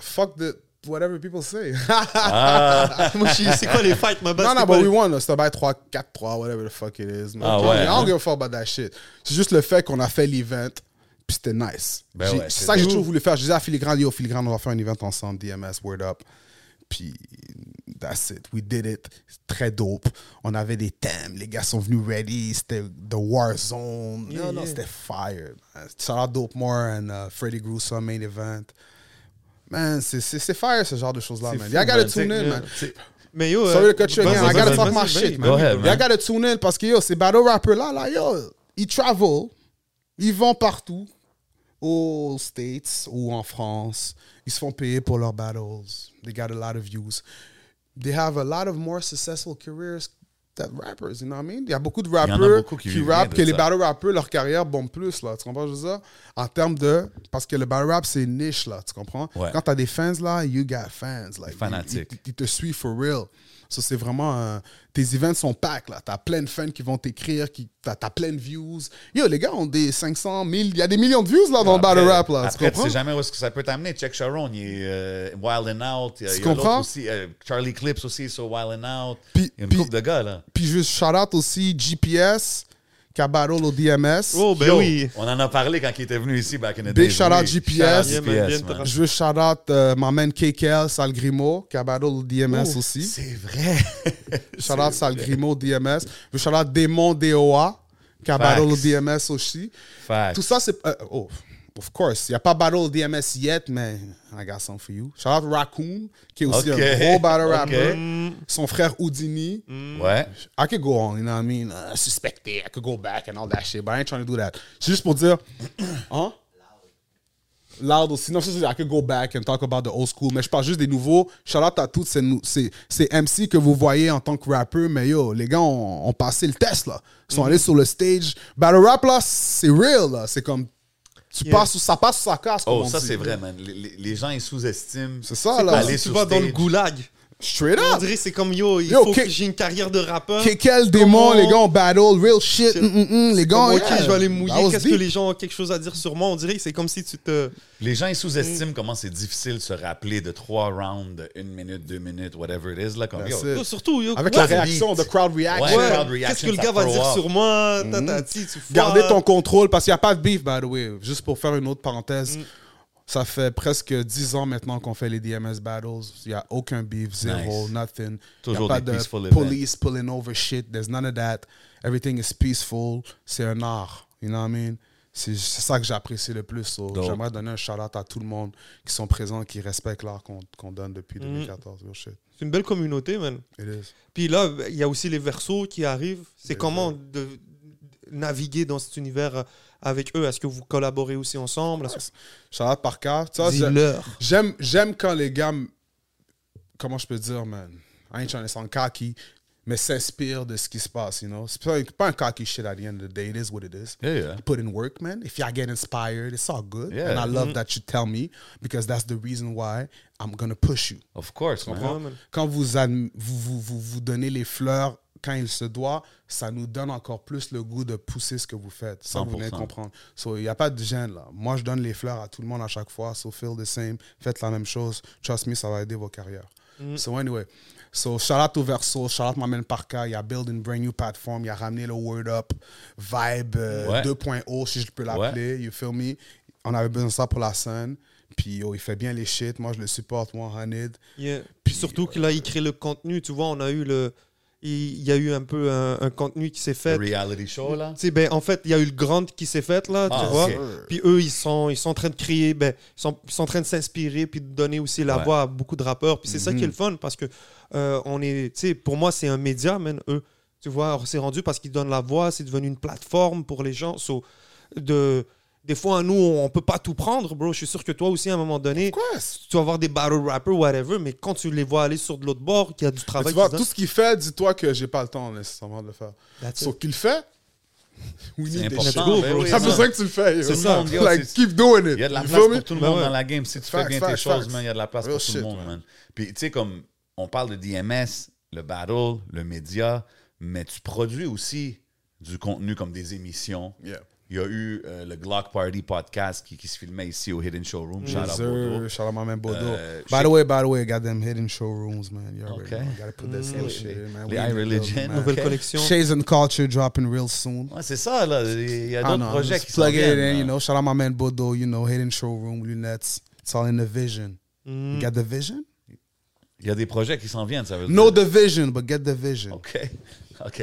Fuck the whatever people say. (laughs) Moi, suis- c'est quoi les fights, ma base non, non, but les- we won. C'était by 3, 4, 3, whatever the fuck it is. man. Ah I don't- ouais, I don't hein? give a fuck about that shit. C'est juste le fait qu'on a fait l'event, puis c'était nice. Ben ouais, c'est ça que j'ai toujours voulu faire. Je disais à Filigrane, yo, Filigrane, on va faire un event ensemble, DMS, Word Up. Puis, that's it. We did it. Très dope. On avait des thèmes. Les gars sont venus ready. C'était The War Zone. non, non, yeah. c'était fire. Shout out Dope More and uh, Freddy Grusa, main event. Man, c'est- fire ce genre de choses-là, man. fou, Y'all gotta man. tune in, man. Mais yo, Sorry euh, to cut you again. I gotta talk my shit, man. Go ahead, Y'all gotta tune in parce que yo, ces battle rappers là, là, yo, ils travel, ils vont partout, aux States ou en France. Ils se font payer pour leurs battles. They got a lot of views. They have a lot of more successful careers than rappers, you know what I mean? Il y a beaucoup de beaucoup qui qui, rappent que les battle rappers, leur carrière bombe plus, là. Tu comprends je veux dire? En termes de... Parce que le battle rap, c'est niche, là. Tu comprends? Ouais. Quand t'as des fans, là, you got fans. Like. Ils, ils- ils te suivent for real. Ça, c'est vraiment... euh, tes events sont pack, là. T'as plein de fans qui vont t'écrire, qui t'as as plein de views. Yo, les gars ont des 500, 1000... Il y a des millions de views, là, dans le battle rap, là. Tu Après, tu sais jamais où est-ce que ça peut t'amener. Check Sharon, il est euh, Wild and Out. Tu il y a l'autre comprends? aussi, euh, Charlie Clips aussi sur Wild and Out. Puis- il y a une puis- couple de gars, là. Puis juste shout out aussi GPS, qui a battle au DMS. Oh, ben Yo, oui. On en a parlé quand il était venu ici back in the Big days. shout out Oui. GPS. Shout out Yeah, man, GPS, bien man. Je veux shout out euh, ma man KKL, Sal Grimo, qui a battle au DMS Oh, aussi. C'est vrai. (laughs) Shout out Sal Grimo, DMS. Je veux shout out Démon DOA, qui a battle au. DMS aussi. Facts. Tout ça, c'est. euh, oh, of course. Il n'y a pas battle DMS yet, mais I got some for you. Shout out Raccoon, qui est aussi un gros battle rapper. Son frère Houdini. Ouais. I could go on, you know what I mean? Uh, suspected, I could go back and all that shit, but I ain't trying to do that. C'est juste pour dire, (clears throat) hein? Loud aussi. Non, c'est- I could go back and talk about the old school, mais je parle juste des nouveaux. Shout out à toutes ces, nou- ces, ces MC que vous voyez en tant que rappeur, mais yo, les gars ont, ont passé le test, là. Ils sont allés sur le stage. Battle rap, là, c'est real, là. C'est comme, tu Yeah. passes, ça passe sur sa casse, Oh, ça, c'est vrai, man. Les, gens, ils sous-estiment. C'est ça, là. Aller si tu sur vas dans le goulag. Straight On up. dirait que c'est comme yo, il Yo, faut que- que j'ai une carrière de rappeur. Que- Quel démon, les gars ont battle, real shit. Mm, mm, mm, les gars, ok, yeah, je vais aller mouiller. Qu'est-ce que les gens ont quelque chose à dire sur moi? On dirait que c'est comme si tu te. Les gens, ils sous-estiment comment c'est difficile de se rappeler de trois rounds, de une minute, deux minutes, whatever it is. Là, comme, yo, it. Yo, surtout, yo, Avec ouais, la réaction, the crowd reaction. Ouais, ouais, crowd reaction, Qu'est-ce que le gars va dire off. sur moi? Tatati, tu Gardez ton contrôle parce qu'il n'y a pas de beef, by the way. Juste pour faire une autre parenthèse. Ça fait presque 10 ans maintenant qu'on fait les DMS battles. Il n'y a aucun beef, zéro, Nice. nothing. Toujours a pas de police pulling over shit. There's none of that. Everything is peaceful. C'est un art. You know what I mean? C'est ça que j'apprécie le plus. so. J'aimerais donner un shout-out à tout le monde qui sont présents, qui respectent l'art qu'on donne depuis Mm. 2014. Real shit. C'est une belle communauté, man. It is. Puis là, il y a aussi les versos qui arrivent. C'est comment de de naviguer dans cet univers avec eux? Est-ce que vous collaborez aussi ensemble? Que- par. Tu vois, j'ai- Dis-leur. J'aime, j'aime quand les gars, comment je peux dire, man, I ain't trying to sound cocky, mais s'inspirent de ce qui se passe, you know? C'est pas, pas un cocky shit at the end of the day. It is what it is. Yeah, yeah. You put in work, man. If y'all get inspired, it's all good. Yeah. And I love that you tell me because that's the reason why I'm gonna push you. Of course, man. Quand vous, vous, vous, vous donnez les fleurs quand il se doit, ça nous donne encore plus le goût de pousser ce que vous faites. Ça, vous venez 100%. comprendre. So, il n'y a pas de gêne, là. Moi, je donne les fleurs à tout le monde à chaque fois. So, feel the same. Faites la même chose. Trust me, ça va aider vos carrières. So, anyway. So, shout out au Verso. Shout out Mamen Parka. Il a build une brand new platform. Il a ramené le Word Up Vibe euh, Ouais. 2.0, si je peux l'appeler. You feel me? On avait besoin de ça pour la scène. Puis, yo, il fait bien les shit. Moi, je le supporte, moi, Hanid. Yeah. Puis surtout que là, il crée le contenu. Tu vois, on a eu le. Il y a eu un peu un, un contenu qui s'est fait. Le reality show, là? Tu sais, ben, en fait, il y a eu le Grand qui s'est fait, là, Ah, tu vois. ok. Puis eux, ils sont, ils sont en train de créer, ben, ils, sont, ils sont en train de s'inspirer, puis de donner aussi la Ouais. voix à beaucoup de rappeurs. Puis c'est ça qui est Mhm. le fun, parce que euh, on est, tu sais, pour moi, c'est un média, man, eux. Tu vois, c'est rendu parce qu'ils donnent la voix, c'est devenu une plateforme pour les gens. So, de, des fois, nous, on peut pas tout prendre, bro. Je suis sûr que toi aussi, à un moment donné, tu vas avoir des battle rappers, whatever, mais quand tu les vois aller sur de l'autre bord, qu'il y a du Mais travail tu vois, tout ce qu'il fait, dis-toi que j'ai pas le temps nécessairement de le faire. Sauf qu'il le fait. We C'est need important, shit. ben oui, non. besoin que tu le fasses. yo. C'est ça. Yo, Like, c'est- keep doing it. Il y a de la place pour tout le monde ouais. dans la game. Si tu fais Facts, bien tes facts, choses, man, il y a de la place Real pour tout le monde, man. Puis, tu sais, comme on parle de DMS, le battle, le média, mais tu produis aussi du contenu comme des émissions. Yeah. Il y a eu euh, le Glock Party podcast qui, qui se filmait ici au Hidden Showroom. Shout out. Bordeaux. Shout out my man Bodo. Euh, by the way, by the way, got them hidden showrooms, man. You already Okay. know. Gotta put that Mm. shit, man. Les We in the iReligion. building, man. Nouvelle Ok. collection. Shades and Culture dropping real soon. Ouais, c'est ça, là. Il y a I d'autres know, projets qui sont plug it viennent. in, là. you know. Shout out my man Bodo, you know, hidden showroom, lunettes. It's all in the vision. Mm. You got the vision? Il y a des projets qui s'en viennent, ça veut dire. No division, but get the vision. OK. (laughs) OK.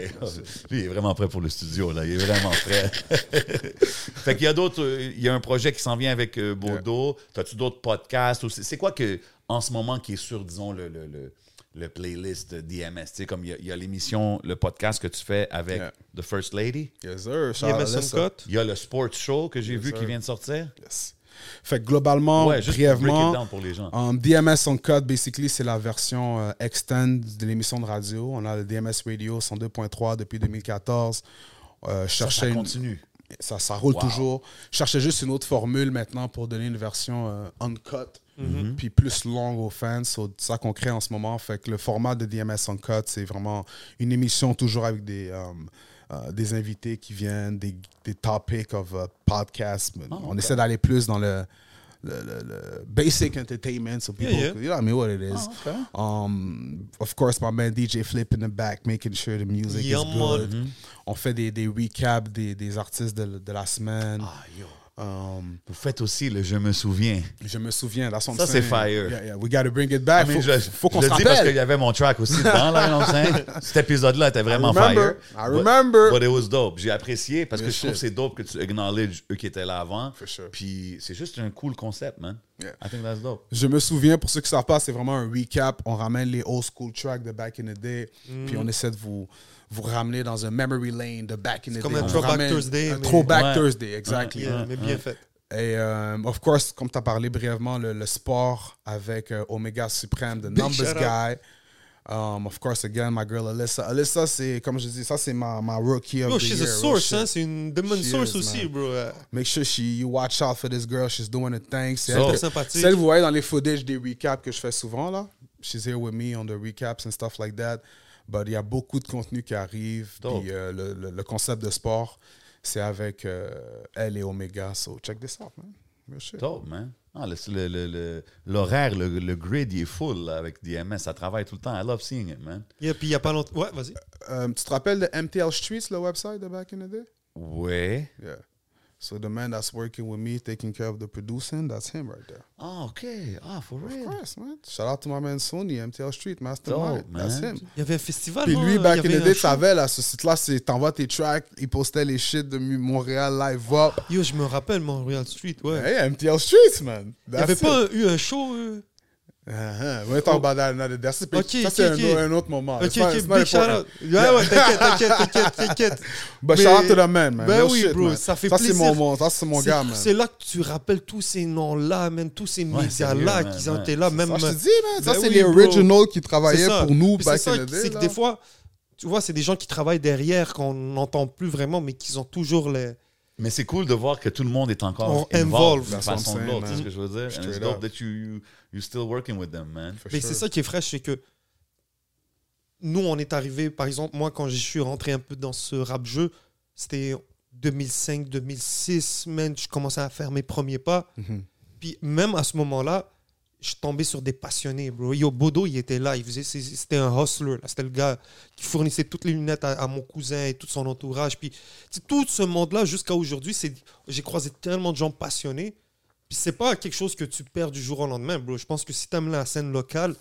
Lui, il est vraiment prêt pour le studio, là. Il est vraiment prêt. (laughs) fait qu'il y a d'autres. euh, Il y a un projet qui s'en vient avec euh, Bordeaux. T'as-tu d'autres podcasts? c'est quoi que, en ce moment, qui est sur, disons, le, le, le, le playlist DMS? Tu sais, comme il y a- il y a, l'émission, le podcast que tu fais avec Yeah. The First Lady. Yes, sir. Shout out DMS Alyssa. Uncut. Il y a le Sports Show que j'ai Yes, vu sir. qui vient de sortir. Yes. Fait que globalement, Ouais, brièvement, pour les gens. um, DMS on Cut, basically, c'est la version euh, extend de l'émission de radio. On a le DMS Radio 102.3 depuis 2014. Euh, je Ça, une- continue. ça, ça roule Wow. toujours. Je cherchais juste une autre formule maintenant pour donner une version euh, uncut, Mm-hmm. puis plus longue aux fans. So, C'est ça qu'on crée en ce moment. Fait que le format de DMS Uncut, c'est vraiment une émission toujours avec des, um, euh, des invités qui viennent, des, des topics of uh, podcasts. Ah, On essaie d'aller plus dans le, le, le- le basic entertainment, so people, Yeah, yeah. you know, I mean what it is. Ah. Um, of course, my man DJ Flip in the back, making sure the music Yeah, is good. On fait des, des recaps des, des artistes de, de la semaine. Ah, yo. Um, Vous faites aussi le Je me souviens. je me souviens, I'm Ça, c'est fire. Yeah, yeah, we gotta bring it back. I mean, faut je faut qu'on je se le dis parce qu'il rappelle. y avait mon track aussi dedans, là? (laughs) Cet épisode-là était vraiment I remember. fire. I But- remember. But, it was dope. J'ai apprécié parce que je trouve que c'est dope que tu acknowledges eux qui étaient là avant. For sure. Puis c'est juste un cool concept, man. Yeah. I think that's dope. Je me souviens, pour ceux qui ne savent pas, c'est vraiment un recap. On ramène les old school tracks de back in the day, puis on essaie de vous, vous ramener dans un memory lane de back in the day. comme un Throwback ramène Thursday, Un mais- throwback Ouais. Thursday, exactly. Yeah, mais bien fait. Et, euh, of course, comme tu as parlé brièvement, le, le sport avec euh, Omega Supreme, The Numbers. Guy. Um, of course, again, my girl Alyssa. Alyssa, c'est, comme je dis, ça, c'est ma, ma rookie of Yo, the she's year. a real source, shit. hein. C'est une demon source is, aussi, man. bro. Make sure she, you watch out for this girl. She's doing a thing. C'est So- sympathique. celle que vous voyez dans les footage des recaps que je fais souvent, là. She's here with me on the recaps and stuff like that. But il y a beaucoup de contenu qui arrive. Puis euh, le, le- le concept de sport, c'est avec euh, elle et Omega. So check this out, man. Dope, man. Ah, le- le- le- le- L'horaire, le, le, grid, il est full là, avec DMS. Ça travaille tout le temps. I love seeing it, man. Yeah, puis il y a pas longtemps. Ouais, vas-y. Euh, tu te rappelles de MTL Streets, le website de back in the day? Ouais. Yeah. So the man that's working with me, taking care of the producing, that's him right there. Ah, OK. Ah, for Of real? course, man. Shout out to my man Sony, MTL Street, Mastermind. Dope, That's man. him. Il y avait un festival. Puis lui, Il y back in avait the day, tu savais, là, ce site-là, c'est t'envoies tes tracks, il postait les shit de Montréal Live Up. Yo, je me rappelle Montreal Street, ouais. Hey, MTL Streets, man. Il n'y avait pas eu un show. euh, Uh-huh. We're talking about that another day. Ça, c'est- Ok, ça, c'est ok, un, un autre moment. Ok, It's not- ok, big shout out. Ouais, ouais, t'inquiète, t'inquiète, t'inquiète, (laughs) t'inquiète. But Mais- shout out to the man, man. Ben Real oui, shit, bro, man. ça fait c'est plaisir. mon, mon- ça, c'est mon C'est- gars, man. C'est là que tu rappelles tous ces noms-là, man, tous ces Ouais, médias-là qui ont été là, même. Ça, je te dis, man. Ça, Ben c'est oui, les bro. originals qui travaillaient ça. pour nous back ça, in the day. C'est que des fois, tu vois, c'est des gens qui travaillent derrière qu'on n'entend plus vraiment, mais qui ont toujours les. Mais c'est cool de voir que tout le monde est encore On involved I'm façon de l'autre. C'est ce que je veux dire? You're still working with them, man. For Mais sure. c'est ça qui est fraîche, c'est que nous, on est arrivé, par exemple, moi, quand je suis rentré un peu dans ce rap-jeu, c'était 2005, 2006, man, je commençais à faire mes premiers pas. Mhm. Puis même à ce moment-là, je tombais sur des passionnés, bro. Yo, Bodo, il était là. Il faisait, c'était un hustler. là. C'était le gars qui fournissait toutes les lunettes à, à mon cousin et tout son entourage. Puis tout ce monde-là, jusqu'à aujourd'hui, c'est, j'ai croisé tellement de gens passionnés. Puis c'est pas quelque chose que tu perds du jour au lendemain, bro. Je pense que si t'aimes la scène locale,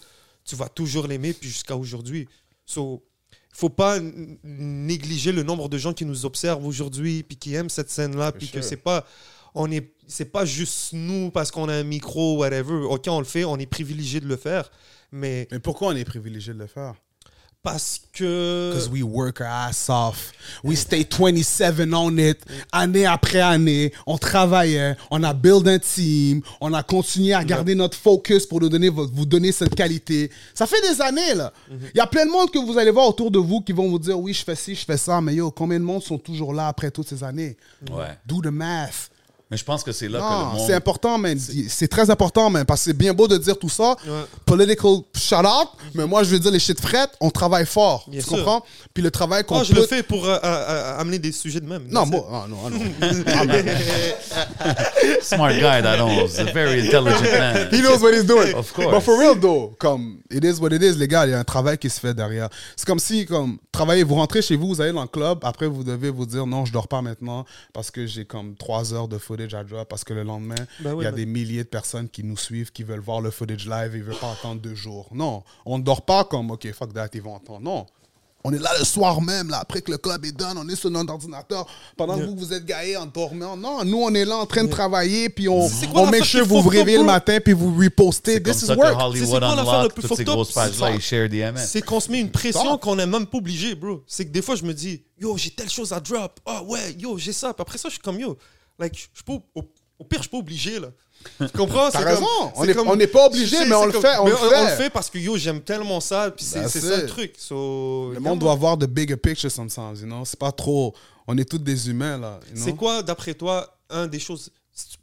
tu vas toujours l'aimer, puis jusqu'à aujourd'hui. So, faut pas négliger le nombre de gens qui nous observent aujourd'hui puis qui aiment cette scène là puis que c'est pas on est c'est pas juste nous parce qu'on a un micro whatever ok on le fait on est privilégié de le faire mais Mais pourquoi on est privilégié de le faire? Parce que Because we work our ass off. We stay 27 on it, année après année. On travaillait, on a build un team, on a continué à garder notre focus pour nous donner, vous donner cette qualité. Ça fait des années, là. Il y a plein de monde que vous allez voir autour de vous qui vont vous dire, oui, je fais ci, je fais ça, mais yo, combien de monde sont toujours là après toutes ces années? Ouais. Do the math. Mais je pense que c'est là que le Non, monde. c'est important, man. C'est très important, man. Parce que c'est bien beau de dire tout ça. Ouais. Political shout-out. Mais moi, je veux dire les shit frettes. On travaille fort. Bien tu sûr. comprends? Puis le travail qu'on Oh, je peut- le fais pour euh, euh, euh, amener des sujets de même Non, moi, ah, non, ah, non. Ah, man. (laughs) Smart guy, that owns. A very intelligent man. He knows what he's doing. Of course. But for real, though, comme, it is what it is, les gars, il y a un travail qui se fait derrière. C'est comme si, comme, travaillez, vous rentrez chez vous, vous allez dans le club, après, vous devez vous dire, non, je dors pas maintenant parce que j'ai comme trois heures de footage à drop, parce que le lendemain, Ben oui, il y a ben- des milliers de personnes qui nous suivent, qui veulent voir le footage live, ils veulent pas attendre deux jours. Non, on ne dort pas comme, OK, fuck that, ils vont attendre. Non. On est là le soir même, là, après que le club est done, on est sur notre ordinateur. Pendant que vous, vous êtes gaillés en dormant. Non, nous, on est là en train de travailler, puis on, on make sure vous vous réveillez le matin, puis vous repostez. This is ça que work. C'est Hollywood quoi l'affaire le plus toutes ces fucked up? grosses pages-là, C'est ils share DMS. C'est qu'on se met une pression qu'on n'est même pas obligé, bro. C'est que des fois, je me dis, yo, j'ai telle chose à drop. Ah ouais, yo, j'ai ça. Puis après ça, je suis comme, yo, like, je suis pas, au, au pire, je suis pas obligé, là. Tu comprends? (laughs) T'as raison. comme- On n'est pas obligé, mais on le fait, on mais le on fait. le fait parce que, yo, j'aime tellement ça. Puis c'est c'est ça le truc. So, Le monde doit avoir de bigger picture sometimes, you know? C'est pas trop... On est tous des humains, là, you know? C'est quoi, d'après toi, un des choses,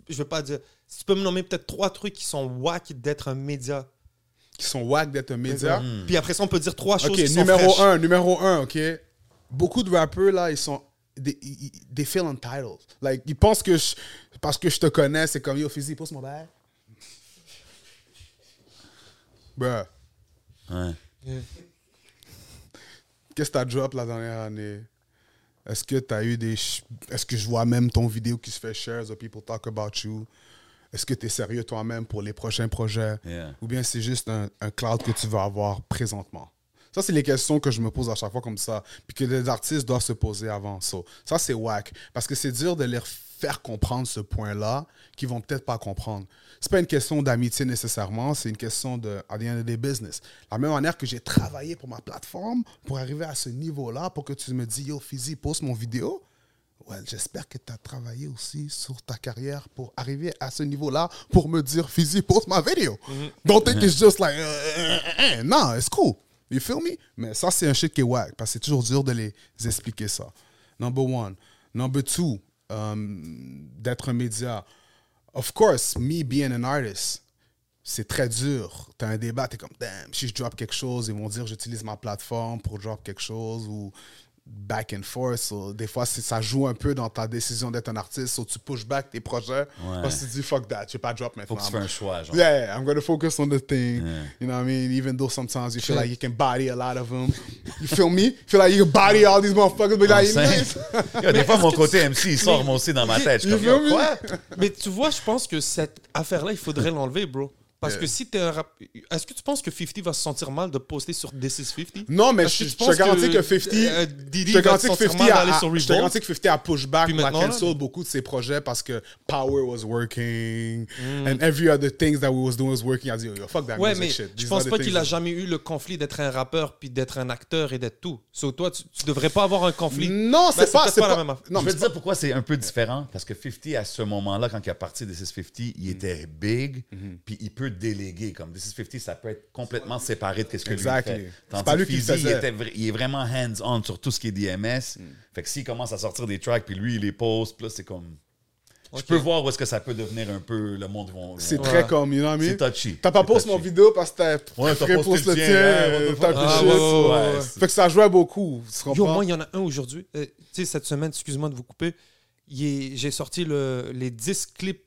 je veux pas dire, si tu peux me nommer peut-être trois trucs qui sont whack d'être un média? Qui sont wack d'être un média? Puis après ça, on peut dire trois choses OK, qui sont numéro fraîches. un, numéro un, OK? Beaucoup de rappeurs, là, ils sont... They, feel entitled. Like, ils pensent que je- parce que je te connais, c'est comme, yo, Fizzy, pousse mon bail. Bruh. Ouais. Qu'est-ce que t'as drop la dernière année? Est-ce que t'as eu des. Est-ce que je vois même ton vidéo qui se fait share, the people talk about you? Est-ce que tu es sérieux toi-même pour les prochains projets? Yeah. Ou bien c'est juste un, un cloud que tu vas avoir présentement? Ça, c'est les questions que je me pose à chaque fois comme ça, puis que les artistes doivent se poser avant. So, ça, c'est whack. Parce que c'est dur de leur faire comprendre ce point-là qu'ils vont peut-être pas comprendre. C'est pas une question d'amitié nécessairement, c'est une question de, à the end of the business. La même manière que j'ai travaillé pour ma plateforme pour arriver à ce niveau-là, pour que tu me dis, yo, Fizzy, poste mon vidéo. Ouais, j'espère que tu as travaillé aussi sur ta carrière pour arriver à ce niveau-là pour me dire, Fizzy, poste ma vidéo. Don't think it's just like, euh, euh, euh, euh. non, it's cool. You feel me? Mais ça, c'est un shit qui est wack parce que c'est toujours dur de les expliquer ça. Number one. Number two, um, d'être un média. Of course, me being an artist, c'est très dur. Tu as un débat, tu es comme, damn, si je drop quelque chose, ils vont dire, j'utilise ma plateforme pour drop quelque chose ou back and forth. So, des fois, ça joue un peu dans ta décision d'être un artiste. So, tu push back tes projets parce que tu dis, fuck that, je vais pas drop maintenant. Faut que tu fasses un choix, genre. Yeah, I'm going to focus on the thing. You know what I mean? Even though sometimes you feel like you can body a lot of them. You feel me? You feel like you can body all these motherfuckers, but like, (laughs) Yo, des fois, mon côté MC, il sort moi aussi dans ma tête. Je suis comme, You yo, feel me? quoi? Mais tu vois, je pense que cette affaire-là, il faudrait l'enlever, bro. Parce Yeah. que si t'es un rap... Est-ce que tu penses que 50 va se sentir mal de poster sur This is 50 Non, mais je, je te garantis que, que, 50. euh, Diddy je te garantis que sentir 50 mal a, sur je te Revolt? garantis que 50 a push back Puis ou a maintenant, là? cancel beaucoup de ses projets parce que Power was working Mm. and every other things that we was doing was working. Il a dit, yo, fuck that Ouais, music mais shit. je pense pas qu'il a is- jamais eu le conflit d'être un rappeur puis d'être un acteur et d'être tout. So, toi, tu, tu devrais pas avoir un conflit. Non, Ben, c'est pas, c'est pas la pas, même affaire. non, je te dire pourquoi c'est un peu différent. Parce que 50, à ce moment-là, quand il a parti de 650, il était big, puis il peut déléguer. Comme This is 50, ça peut être complètement séparé de ce que Exactly. lui fait. C'est pas lui que qui il, faisait. était vra- il est vraiment hands-on sur tout ce qui est DMS. Fait que s'il commence à sortir des tracks, puis lui, il les poste, puis là, c'est comme... Je peux voir où est-ce que ça peut devenir un peu... Le monde c'est très comme, you know? C'est touchy. T'as pas posté mon vidéo parce que t'as Ouais, posté le tien, Ah, shit. ouais, ouais, ouais, Ouais, ouais. Fait que ça jouait beaucoup, tu Yo, comprends? moi, il y en a un aujourd'hui. Euh, tu sais, cette semaine, excuse-moi de vous couper, j'ai sorti le- les 10 clips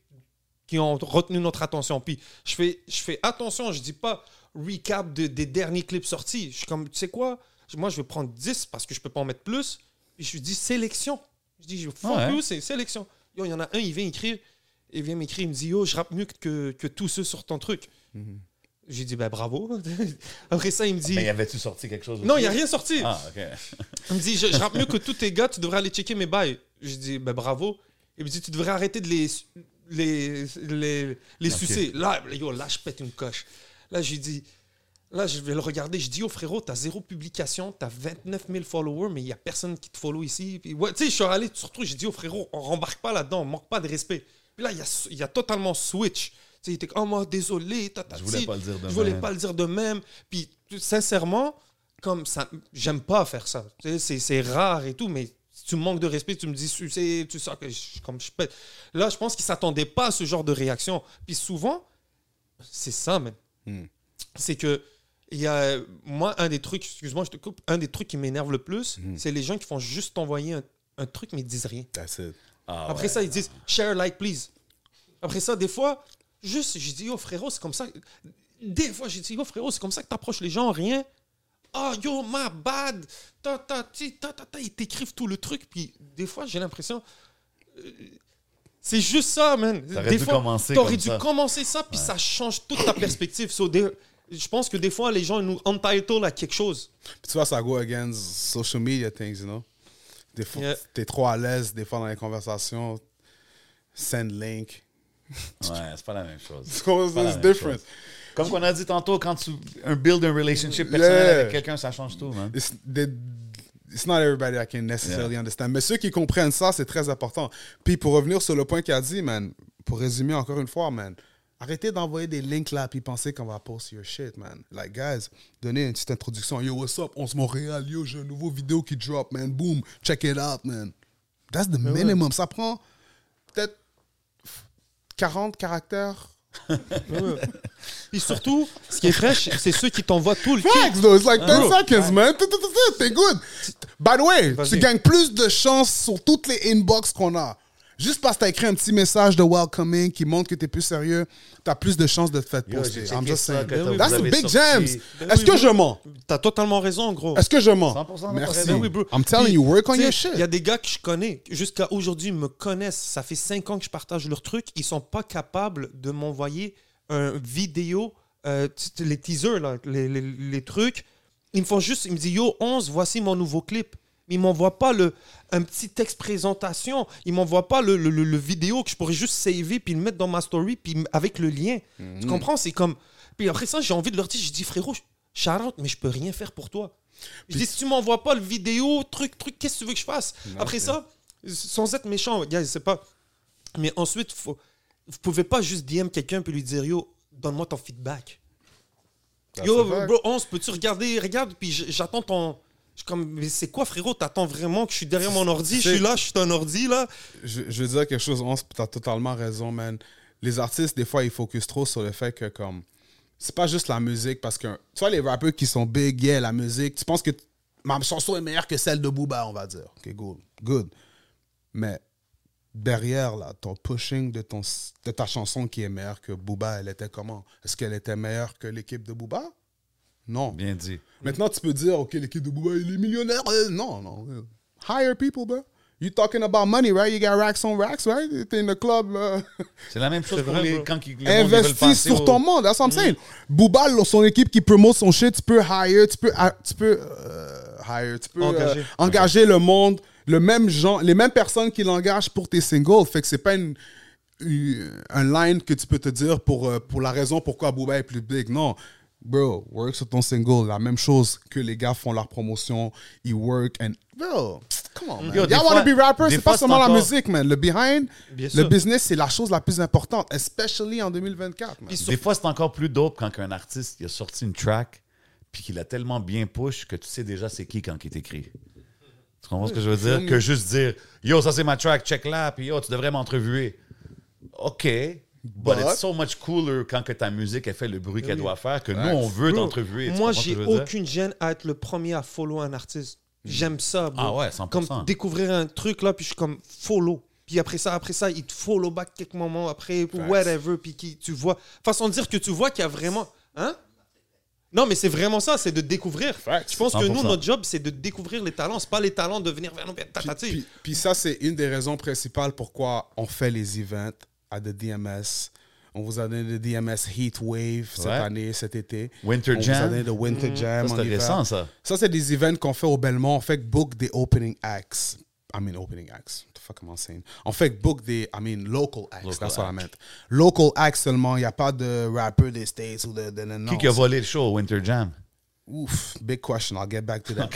qui ont retenu notre attention. Puis je fais, je fais attention, je dis pas recap de- des derniers clips sortis. Je suis comme, tu sais quoi? Moi, je vais prendre 10 parce que je peux pas en mettre plus. Puis je lui dis sélection. Je dis, fuck Ouais. you, c'est sélection. Yo, il y en a un, il vient écrire. Il vient m'écrire, il me dit, yo, je rappe mieux que, que tous ceux sur ton truc. J'ai dit, ben bravo. (laughs) Après ça, il me dit, Mais y avait-tu sorti quelque chose? non, il n'y a rien sorti. Ah, OK. Il me dit, je, je rappe mieux que tous tes gars, tu devrais aller checker mes bails. Je dis, ben bravo. Il me dit, tu devrais arrêter de les, les, les, les Ok. sucer. Là, yo, là, je pète une coche. Là, j'ai dit, là, je vais le regarder. Je dis, oh frérot, t'as zéro publication, t'as 29 000 followers, mais il n'y a personne qui te follow ici. Puis, ouais, tu sais, je suis allé surtout, j'ai dit, oh frérot, on rembarque pas là-dedans, on manque pas de respect. Puis là, il y a, y a totalement switch. Tu sais, il était comme, oh, moi, désolé, tata, Je voulais pas le dire de Je voulais même. pas le dire de même. Puis, sincèrement, comme ça, j'aime pas faire ça. Tu sais, c'est- rare et tout, mais tu me manques de respect, tu me dis sucer, tu sais que je, comme je pète. Là, je pense qu'ils s'attendaient pas à ce genre de réaction. Puis souvent, c'est ça, même. Hmm. C'est que, il y a, moi, un des trucs, excuse-moi, je te coupe, un des trucs qui m'énerve le plus, Hmm. c'est les gens qui font juste t'envoyer un, un truc, mais ils disent rien. That's it. Ah, Après ouais. ça, ils disent share, like, please. Après ça, des fois, juste, j'ai dit, yo frérot, c'est comme ça. Des fois, j'ai dit, yo frérot, c'est comme ça que t'approches les gens, rien. Oh, yo, my bad. Ta, ta, ti, ta, ta, ta. Ils t'écrivent tout le truc. Puis des fois, j'ai l'impression. euh, c'est juste ça, man. T'aurais Des dû fois, commencer T'aurais comme dû ça. commencer ça, puis ça change toute ta perspective. So, des- je pense que des fois, les gens ils nous entitled à quelque chose. Puis tu vois, ça go against social media things, you know? Des fois, Yeah. t'es trop à l'aise, des fois, dans les conversations. Send link. Ouais, c'est pas la même chose. (laughs) Pas la même different. Comme qu'on a dit tantôt, quand tu un build un relationship personnel Yeah. avec quelqu'un, ça change tout, man. It's, they- it's not everybody that can necessarily understand. Mais ceux qui comprennent ça, c'est très important. Puis pour revenir sur le point qu'il a dit, man, pour résumer encore une fois, man, arrêtez d'envoyer des links là puis penser qu'on va post your shit, man. Like, guys, donnez une petite introduction. Yo, what's up? On se Montréal. Yo, j'ai un nouveau vidéo qui drop, man. Boom. Check it out, man. That's the minimum. Ça prend peut-être 40 caractères. Puis (laughs) surtout, ce qui est fraîche, c'est ceux qui t'envoient tout le kit. Facts, though. It's like 10 Bro. seconds, man. T'es good. By the way, Vas-y. tu gagnes plus de chances sur toutes les inbox qu'on a. Juste parce que t'as écrit un petit message de welcoming qui montre que t'es plus sérieux, t'as plus de chances de te faire poster. I'm just saying. t'as- That's avez big gems. Ben Est-ce que je mens? T'as totalement raison, gros. Est-ce que je mens? 100% de Merci. raison. Oui, bro. I'm telling Puis, you, work on your shit. Il y a des gars que je connais, jusqu'à aujourd'hui, me connaissent. Ça fait cinq ans que je partage leurs trucs. Ils sont pas capables de m'envoyer un vidéo, euh, les teasers, là, les, les- les trucs. Ils me font juste, ils me disent Yo, 11, voici mon nouveau clip. Mais ils m'envoient pas le, un petit texte présentation. Ils m'envoient pas le, le, le- le vidéo que je pourrais juste saver puis le mettre dans ma story puis avec le lien. Mhm. Tu comprends? C'est comme. Puis après ça, j'ai envie de leur dire Je dis Frérot, out, mais je peux rien faire pour toi. Je dis, si tu m'envoies pas le vidéo, truc, truc, qu'est-ce que tu veux que je fasse? Après ça, sans être méchant, gars, c'est pas. Mais ensuite, faut... vous pouvez pas juste DM quelqu'un puis lui dire Yo, donne-moi ton feedback. Yo, bro, Onze, peux-tu regarder? Regarde, puis j'attends ton. Je suis comme, mais c'est quoi, frérot? T'attends vraiment que je suis derrière mon ordi? Je suis là, je suis un ordi, là. je, je veux dire quelque chose, on t'as totalement raison, man. Les artistes, des fois, ils focusent trop sur le fait que, comme, c'est pas juste la musique, parce que, tu vois, les rappeurs qui sont big, yeah, la musique, tu penses que ma chanson est meilleure que celle de Booba, on va dire. Ok, good, good. Mais derrière, là, ton pushing de, ton, de ta chanson qui est meilleure que Booba, elle était comment? Est-ce qu'elle était meilleure que l'équipe de Booba? Non. Bien dit. Maintenant, tu peux dire, OK, l'équipe de Booba, il est millionnaire. Euh, non, non. Hire people, bro. You talking about money, right? You got racks on racks, right? T'es in the club. euh, (laughs) C'est la même chose pour les, quand investis sur au- ton monde. That's what I'm saying. Booba, là, son équipe qui promote son shit, tu peux hire, tu peux, ah, tu peux euh, hire, tu peux euh, Engager. le monde, le même genre, les mêmes personnes qui l'engagent pour tes singles. Fait que c'est pas une, une- un line que tu peux te dire pour, pour la raison pourquoi Booba est plus big. Non. Bro, work sur ton single. La même chose que les gars font leur promotion. Ils work and. Bro, come on, man. Yo, Y'all fois- wanna be rapper, c'est pas seulement la musique, man. Le behind, Bien le sûr. business, c'est la chose la plus importante, especially en 2024, man. Sur- Des fois, c'est encore plus dope quand un artiste il a sorti une track puis qu'il a tellement bien push que tu sais déjà c'est qui quand il t'écrit. Tu comprends ce que je veux dire? Que juste dire Yo, ça c'est ma track, check là, puis yo, tu devrais m'entrevuer. OK. But, But- it's so much cooler quand que ta musique elle fait le bruit qu'elle doit faire que nous, on veut. Tu Moi, j'ai aucune gêne à être le premier à follow un artiste. J'aime ça, bro. Ah ouais, 100%. Comme découvrir un truc là, puis je suis comme follow. Puis après ça, après ça, il te follow back quelques moments après, whatever, puis qui, tu vois. Façon de dire que tu vois qu'il y a vraiment. Hein? Non, mais c'est vraiment ça, c'est de découvrir. Facts. Je pense que 100%. nous, notre job, c'est de découvrir les talents. C'est pas les talents de venir vers nous. Puis, tu sais. puis- puis ça, c'est une des raisons principales pourquoi on fait les events à The DMS. On vous a donné le DMS Heat Wave cette Ouais. année, cet été. Winter on vous Jam. a donné Winter Jam. Ça, en c'était hiver. récent, ça. Ça, c'est des events qu'on fait au Belmont. On fait book des opening acts. I mean, opening acts. What the fuck am I saying? On fait book des, I mean, local acts. Local That's what I meant. Local acts seulement. Il n'y a pas de rapper des States ou de. de, de non, Qui qui a c'est- volé le show au Winter Jam? Ouf, big question. I'll get back to that.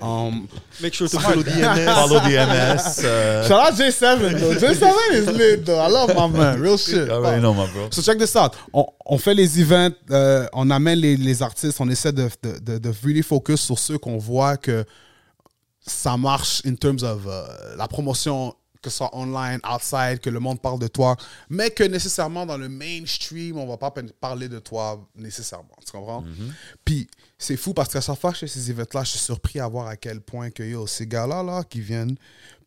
Um, Make sure to follow DMS. Follow DMS. euh, (laughs) shout out J7, though. J7 is lit, though. I love my man. Real shit. I already know, my bro. So check this out. On, on fait les events, euh, on amène les, les artistes, on essaie de, de, de, de really focus sur ceux qu'on voit que ça marche in terms of euh, la promotion, que ce soit online, outside, que le monde parle de toi, mais que nécessairement dans le mainstream, on va pas parler de toi nécessairement. Tu comprends? Puis c'est fou parce qu'à chaque fois que je fais ces events-là, je suis surpris à voir à quel point que yo, ces gars-là là, qui viennent,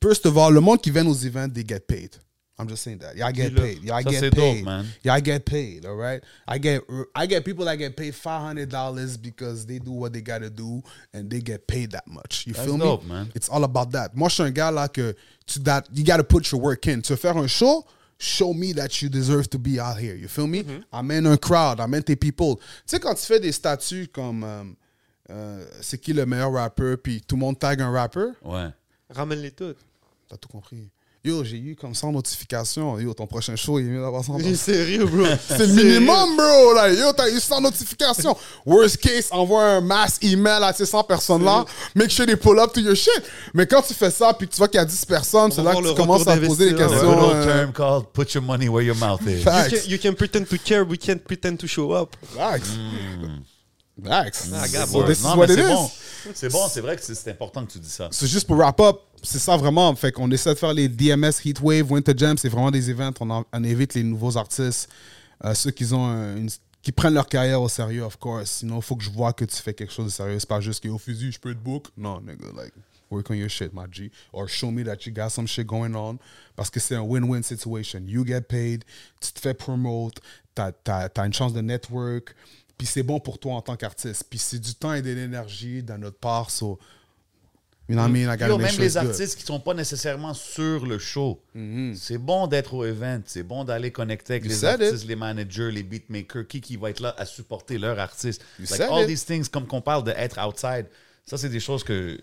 first of all, le monde qui vient aux events, they get paid. I'm just saying that. Y'all get paid. Y'all Ça, get dope, paid. man. Y'all get paid, all right? I get I get people that get paid five hundred dollars because they do what they gotta do and they get paid that much. You That's feel dope, me? man. It's all about that. Moi, je suis un gars là que tu that you gotta put your work in. Veux faire un show? Show me that you deserve to be out here. You feel me? Amène un crowd, amène tes people. Tu sais, quand tu fais des statuts comme euh, euh, c'est qui le meilleur rappeur, puis tout le monde tag un rappeur, Ouais. Ramène-les toutes. t'as tout compris. Yo, j'ai eu comme 100 notifications. Yo, ton prochain show, il est mieux d'avoir 100 Il est sérieux, bro. (laughs) C'est le minimum, bro. Là. Yo, t'as eu 100 notifications. Worst case, envoie un mass email à ces 100 personnes-là. Make sure they pull up to your shit. Mais quand tu fais ça, puis tu vois qu'il y a 10 personnes, c'est là que tu commences à poser des d'investisseur. There's a questions. euh, term called put your money where your mouth is. You Facts. can, you can pretend to care, we can't pretend to show up. Facts. Facts. Ah, So bon. this is Non, what mais it c'est is. bon. C'est bon, c'est vrai que c'est c'est important que tu dis ça. C'est juste pour wrap up. C'est ça vraiment. Fait qu'on essaie de faire les DMS Heatwave, Winter Jam. C'est vraiment des events. On, en- on invite les nouveaux artistes, euh, ceux qui ont qui prennent leur carrière au sérieux, of course. Sinon, faut que je vois que tu fais quelque chose de sérieux. C'est pas juste que au fusil, je peux te book? Non, nigga, like work on your shit, my G, or show me that you got some shit going on. Parce que c'est un win-win situation. You get paid, tu te fais promote, t'as as, une chance de network. Puis c'est bon pour toi en tant qu'artiste. Puis c'est du temps et de l'énergie de notre part. So, you know what I mean? I gotta Yo, make même sure les it's good. artistes qui sont pas nécessairement sur le show, Mm-hmm. c'est bon d'être au event, c'est bon d'aller connecter avec You les it. artistes, les managers, les beatmakers, qui qui va être là à supporter leur artiste. You Like all it. these things, comme qu'on parle d'être outside, ça c'est des choses que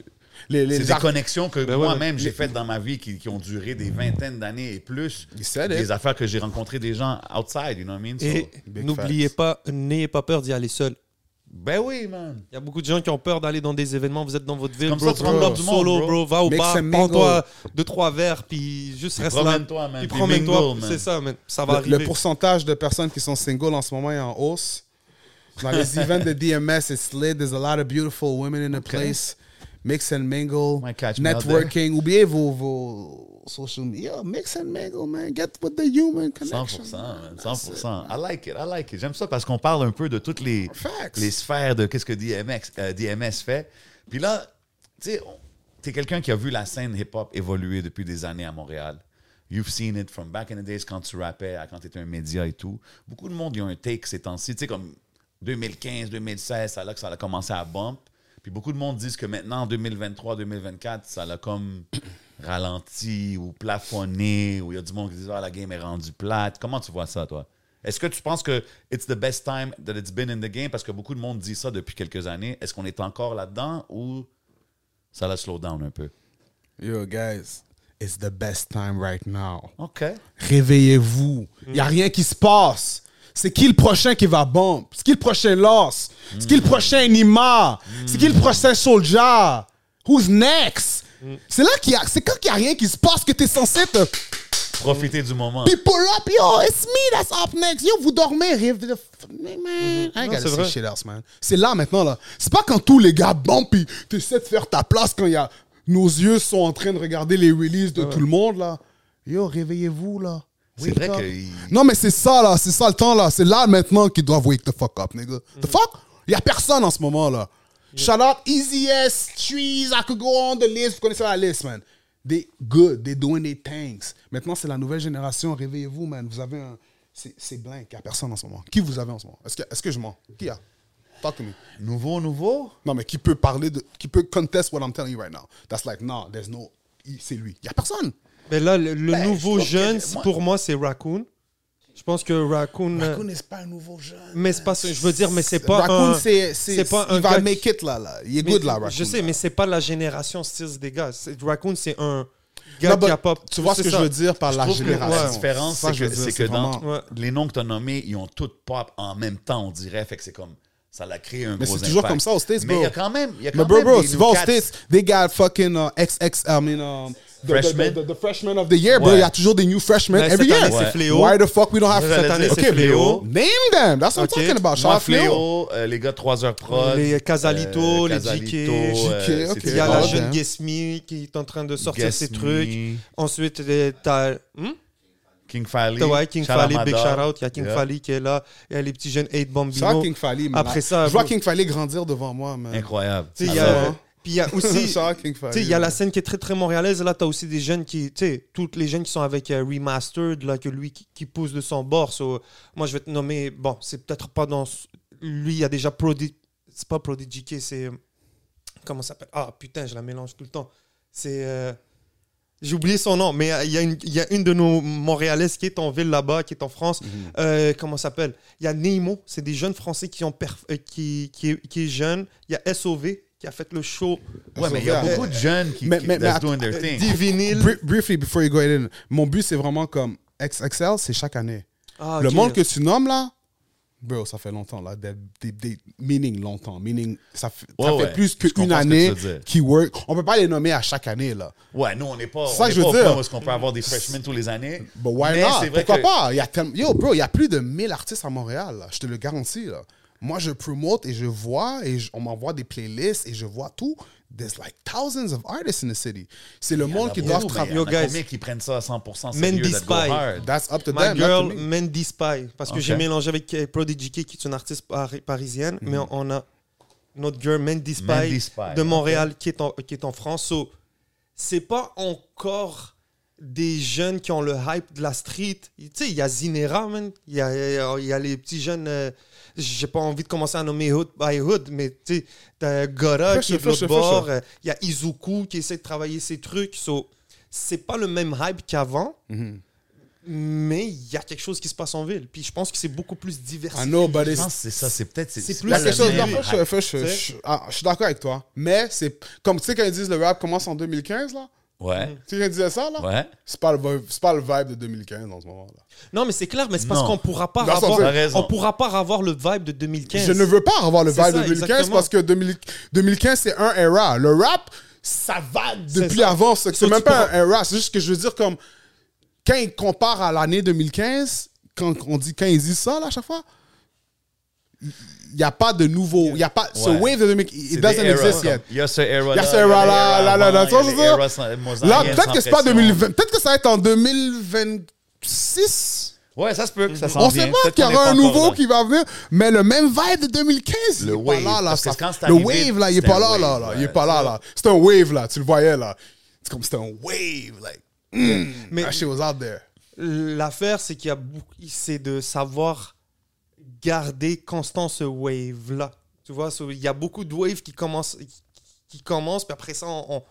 Les, les, des art- connexions que Ben moi-même ouais. j'ai faites dans ma vie qui, qui ont duré des vingtaines d'années et plus. Des affaires que j'ai rencontré des gens outside, you know what I mean? So, Et n'oubliez pas, n'ayez pas peur d'y aller seul. Ben oui, man. Il y a beaucoup de gens qui ont peur d'aller dans des événements. Vous êtes dans votre ville, comme bro, ça, du monde, solo, bro. bro. Va au bar, prends-toi deux, trois verres, puis juste reste là. promène-toi, man, Puis promène-toi. C'est ça, man. Ça va le, le arriver. pourcentage de personnes qui sont singles en ce moment est en hausse. Dans les (laughs) events de DMS, it's lit. There's a lot of beautiful women in the place. Mix and mingle. Networking. Oubliez vos, vos social media. Mix and mingle, man. Get with the human 100%, connection. man, 100%. I like it, I like it. J'aime ça parce qu'on parle un peu de toutes les, Facts. les sphères de qu'est-ce que DMX, euh, DMS fait. Puis là, tu sais, t'es quelqu'un qui a vu la scène hip-hop évoluer depuis des années à Montréal. You've seen it from back in the days quand tu rappais, à quand tu étais un média et tout. Beaucoup de monde, ils ont un take ces temps-ci. Tu sais, comme 2015, 2016, ça là que ça a commencé à bump. Puis beaucoup de monde disent que maintenant, en 2023, 2024, ça l'a comme (coughs) ralenti ou plafonné, ou il y a du monde qui dit Ah, la game est rendue plate. Comment tu vois ça, toi? Est-ce que tu penses que it's the best time that it's been in the game? Parce que beaucoup de monde dit ça depuis quelques années. Est-ce qu'on est encore là-dedans ou ça l'a slow down un peu? Yo, guys, it's the best time right now. OK. Réveillez-vous. Il n'y a rien qui se passe. C'est qui le prochain qui va bump? C'est qui le prochain Loss? C'est qui le prochain Nima? C'est qui le prochain Soldier? Who's next? C'est là qu'il y a, c'est quand qu'il n'y a rien qui se passe que tu es censé te Profiter du moment. people up. Yo, it's me that's up next. Yo, vous dormez, rêve de. Man, I ain't Non, gotta c'est say vrai. shit else, man. C'est là maintenant, là. C'est pas quand tous les gars bumpent puis tu essaies de faire ta place quand il y a. Nos yeux sont en train de regarder les releases de tout le monde, là. Yo, réveillez-vous, là. C'est vrai que Non, mais c'est ça, là. C'est ça le temps, là. C'est là maintenant qu'ils doivent wake the fuck up, nigga. The fuck? Il y a personne en ce moment, là. Shout out Easy S, Trees, I could go on the list. Vous connaissez la liste, man. They good. They doing their things. Maintenant, c'est la nouvelle génération. Réveillez-vous, man. Vous avez un. C'est blank. Il n'y a personne en ce moment. Qui vous avez en ce moment? Est-ce que, est que je mens? Qui y a? Talk to me. Nouveau, nouveau? Non, mais qui peut parler de. Qui peut contest what I'm telling you right now? That's like, no, there's no. C'est lui. Il n'y a personne. Mais là, le, le Ben, nouveau je jeune, que- moi- pour moi, c'est Raccoon. Je pense que Raccoon. euh, Raccoon n'est pas un nouveau jeune. Mais c'est pas je veux dire, mais c'est pas Raccoon, un- c'est, c'est, c'est pas un il va make qui- it là, là. Il est mais- good là, Raccoon. Je sais, là. mais c'est pas la génération Stills des gars. Raccoon, c'est un gars Non, qui a pas. Tu vois ce que ça. je veux dire par la trouve que génération. la différence, c'est je veux que, dire, c'est que dans Ouais. les noms que tu as nommés, ils ont tous pop en même temps, on dirait. Fait que c'est comme. Ça l'a créé un Mais gros c'est toujours comme ça aux States, Mais bro. il y a quand même. Il y a quand Mais bro, bro, tu vas aux States, they got fucking uh, XX, I mean, um, the, Freshmen? The, the, the, the freshman of the year, bro. Il y a toujours des new freshmen Mais every cette year. année, c'est. Fléau. Why the fuck we don't have Cette année, c'est Okay, Fléau. Name them. That's what. I'm talking about. Moi, Shout out Fléau. Fléau, euh, les gars de 3 heures prod. Les Casalito, les JK. euh, JK, c'est ok. Il y a la jeune Guess Me qui est en train de sortir ses trucs. Ensuite, euh, t'as. Hmm? King Fally. Ouais, King Fally, Big shout out. Il y a King Yeah. Fally qui est là. Il y a les petits jeunes 8 Ça, Bambino. King Fally. Après ça, je vois. King Fally grandir devant moi, man. Incroyable. Tu sais, il y a- ouais. Puis il y a (laughs) aussi. Il y a la scène qui est très très montréalaise. Là, tu as aussi des jeunes qui, tu sais, toutes les jeunes qui sont avec euh, Remastered, là, que lui qui, qui pousse de son bord. So, moi, je vais te nommer. Bon, c'est peut-être pas dans. Lui, il y a déjà Prodi. C'est pas Prodigy K, c'est. Comment ça s'appelle? Ah putain, je la mélange tout le temps. C'est. euh, J'ai oublié son nom, mais euh, il y, a une- il y a une de nos Montréalaises qui est en ville là-bas, qui est en France. Euh, comment ça s'appelle? Il y a Nemo, c'est des jeunes Français qui, ont perf- euh, qui, qui, est, qui est jeune. Il y a SOV qui a fait le show Ouais, mais il y a beaucoup de jeunes qui, mais- qui mais- that's doing their thing. Divinil. Bri- Briefly, before you go in, mon but, c'est vraiment comme XXL, c'est chaque année. Ah, Le monde que tu nommes là, bro, ça fait longtemps là, des, des- des- meaning longtemps, meaning ça fait, ça Ouais, fait ouais. plus qu'une année qui work. On peut pas les nommer à chaque année là. Ouais, nous, on n'est pas. C'est ça on je veux pas dire. est-ce qu'on peut avoir des freshmen tous les années. But why Mais not? c'est vrai Pourquoi que- pas? Y a tellement- Yo, bro, il y a plus de 1000 artistes à Montréal, là. je te le garantis. Là. Moi, je promote et je vois, et je- on m'envoie des playlists et je vois tout. There's like thousands of artists in the city. C'est le monde qui doit mais travailler. Yo, guys. combien qui prennent ça à 100% sérieux, Mandy that go Spy. hard? That's up to My them, not girl, to me. Mandy Spy. Parce que j'ai mélangé avec euh, Prodigy K, qui est une artiste pari- parisienne, mais Mhm. on a notre girl Mandy Spy, Mandy Spy, de ok. Montréal qui, est en, qui est en France. So, c'est pas encore des jeunes qui ont le hype de la street. Tu sais, il y a Zinera, man. Il y a, il y a- il y a les petits jeunes. euh, j'ai pas envie de commencer à nommer Hood by Hood, mais tu sais, t'as Gora qui est de l'autre bord. ça. euh, Il y a Izuku qui essaie de travailler ses trucs. So, c'est pas le même hype qu'avant. Mhm. Mais il y a quelque chose qui se passe en ville. Puis je pense que c'est beaucoup plus I diversifié. Je it's pense que c'est ça, c'est peut-être. C'est plus Il y a pas quelque le chose même je, je- je- je- ah, je suis d'accord avec toi. Mais c'est comme tu sais quand ils disent le rap commence en 2015 là. Ouais, Tu sais quand ils disaient ça là? ouais. C'est pas le vibe, c'est pas le vibe de 2015 en ce moment là. Non, mais c'est clair, mais c'est parce Non. qu'on pourra pas Dans avoir, on pourra pas avoir le vibe de 2015. Je ne veux pas avoir le C'est vibe ça, de 2015 exactement. parce que 2000 2015 c'est un era. Le rap ça va depuis ça. avant. C'est So, même pas pourras- un era. C'est juste que je veux dire comme quand ils comparent à l'année 2015, quand on dit quand ils disent ça là à chaque fois. Il n'y a pas de nouveau. Il y a pas. Ce Ouais. wave de 2015, C'est it des doesn't exist yet. Il y a ce era Il y a ce era là, là, là, là, tu vois, c'est ça? Là, peut-être que c'est pas 2020. Peut-être que ça va être en 2026. Ouais, ça se peut que ça On sait pas qu'il y aura un nouveau là. qui va venir, mais le même vibe de 2015. Le il est wave, pas là, là. ça- le wave, là, il est pas là, là, wave, là. ouais, Il est pas là, c'est là. C'est un wave, là. Tu le voyais, là. C'est comme c'était un wave, like. Mais That shit was out there. l'affaire, c'est qu'il y a beaucoup, c'est de savoir garder constant ce wave-là. Tu vois, il y a beaucoup de waves qui commencent, qui commencent, puis après ça, on, on-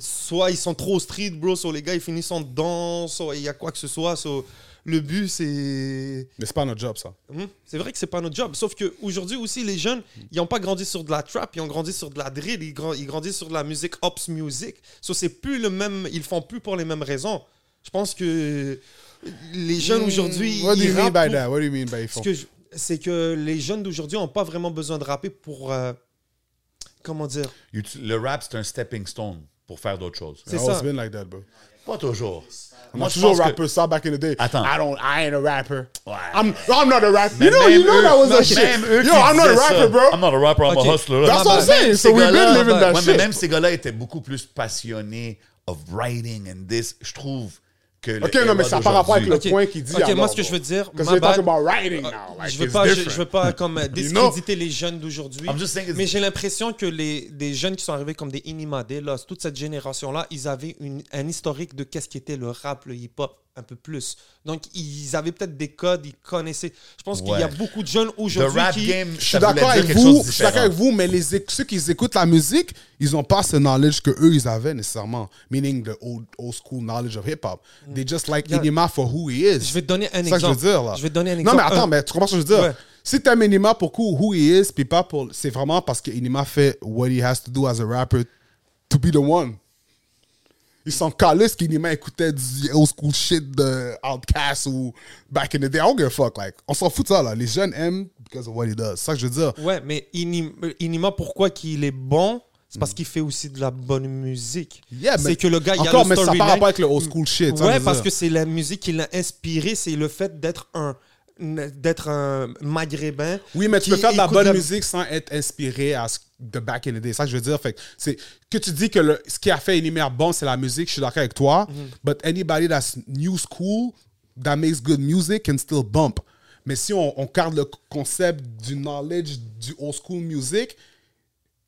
soit ils sont trop street, bro, soit les gars, ils finissent en danse, soit il y a quoi que ce soit. so, le but, c'est Mais c'est pas notre job, ça. Mhm. C'est vrai que c'est pas notre job. Sauf qu'aujourd'hui aussi, les jeunes, ils n'ont pas grandi sur de la trap, ils ont grandi sur de la drill, ils, grand- ils grandissent sur de la musique ops music. So, c'est plus le même, ils font plus pour les mêmes raisons. Je pense que les jeunes aujourd'hui, Hmm, What do you mean by pour- that? What do you mean by ce que je- c'est que les jeunes d'aujourd'hui n'ont pas vraiment besoin de rapper pour euh, comment dire? Le rap, c'est un stepping stone pour faire d'autres choses. C'est It's ça. always been like that, bro. Pas toujours. I'm Moi, toujours que- rapper ça back in the day. Attends. I don't, I ain't a rapper. Ouais. I'm, I'm not a rapper. Mais You know, you know eux- that was a shit. Yo, I'm not a rapper, ça. bro. I'm not a rapper, I'm a hustler. That's what I'm Même saying. So we've been living that Ouais, shit. mais même ces gars-là étaient beaucoup plus passionnés of writing and this. Je trouve que. Ok, non, mais ça n'a pas rapport avec le point qu'il dit. Ok, moi, ce que je veux dire, bad. about writing now. Like, je veux pas, je, different. je veux pas comme (laughs) euh, discréditer les jeunes d'aujourd'hui. Mais j'ai l'impression que les des jeunes qui sont arrivés comme des Inimadé, là, toute cette génération-là, ils avaient une, un historique de qu'est-ce qu'était le rap, le hip-hop un peu plus. Donc, ils avaient peut-être des codes, ils connaissaient. Je pense qu'il y a beaucoup de jeunes The aujourd'hui rap qui... game, Je suis d'accord avec vous, je suis d'accord avec vous, mais les, ceux qui écoutent la musique, ils n'ont pas ce knowledge que eux ils avaient nécessairement. Meaning the old, old school knowledge of hip hop. They just like Yeah. Enima for who he is. Je vais te donner un C'est ça que je veux exemple. dire là. Je vais te donner un Non exemple. mais attends, mais tu comprends ce que je veux dire? Ouais. Si t'aimes Enima pour who, who he is, puis pas pour, c'est vraiment parce que Enima fait what he has to do as a rapper to be the one. Ils sont calés qu'Enima écoutait du old school shit de Outkast ou back in the day. I don't give a fuck. Like, on s'en fout de ça là. Les jeunes aiment because of what he does. C'est ça que je veux dire. Ouais, mais Inim- Inima, pourquoi qu'il est bon? C'est parce qu'il fait aussi de la bonne musique. Mm. Yeah, c'est que le gars, il y a le mais ça pas avec le old school shit. Ouais, parce que c'est la musique qui l'a inspiré, c'est le fait d'être un d'être un maghrébin. Oui, mais tu peux faire de la bonne musique sans être inspiré à ce de back in the day. Ça que je veux dire. Fait que, c'est que tu dis que le, ce qui a fait Enima bon, c'est la musique. Je suis d'accord avec toi. Mhm. But anybody that's new school that makes good music can still bump. Mais si on, on garde le concept du knowledge du old school music,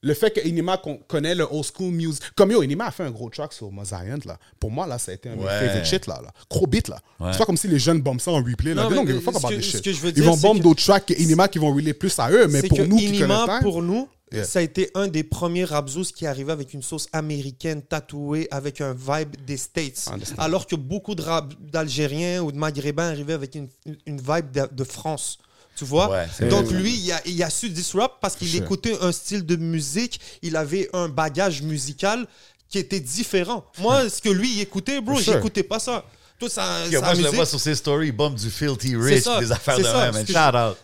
le fait que Enima con- connaît le old school music. Comme yo, Enima a fait un gros track sur Mozaïant, là. Pour moi, là, ça a été un de mes Ouais. favorite shit, là. là. Gros beat, là. Ouais. C'est pas comme si les jeunes bombent ça en replay, là. Non, They don't mais about que- shit. Ils vont bomber que- d'autres tracks que Enima qui vont relayer plus à eux, mais pour que nous Inima, pour nous, Yeah. ça a été un des premiers Rabzous qui arrivait avec une sauce américaine tatouée avec un vibe des States. Alors que beaucoup de rap- d'Algériens ou de Maghrébins arrivaient avec une, une vibe de, de France. Tu vois? Ouais, Donc vrai. lui, il a, il a su disrupt parce qu'il Sure. écoutait un style de musique, il avait un bagage musical qui était différent. Moi, ce que lui, il écoutait, bro, sure. j'écoutais pas ça. Toi, ça, Yo, moi, je le vois sur ses stories, bombe du filthy c'est rich, ça, des affaires c'est de ça, même. Shout out.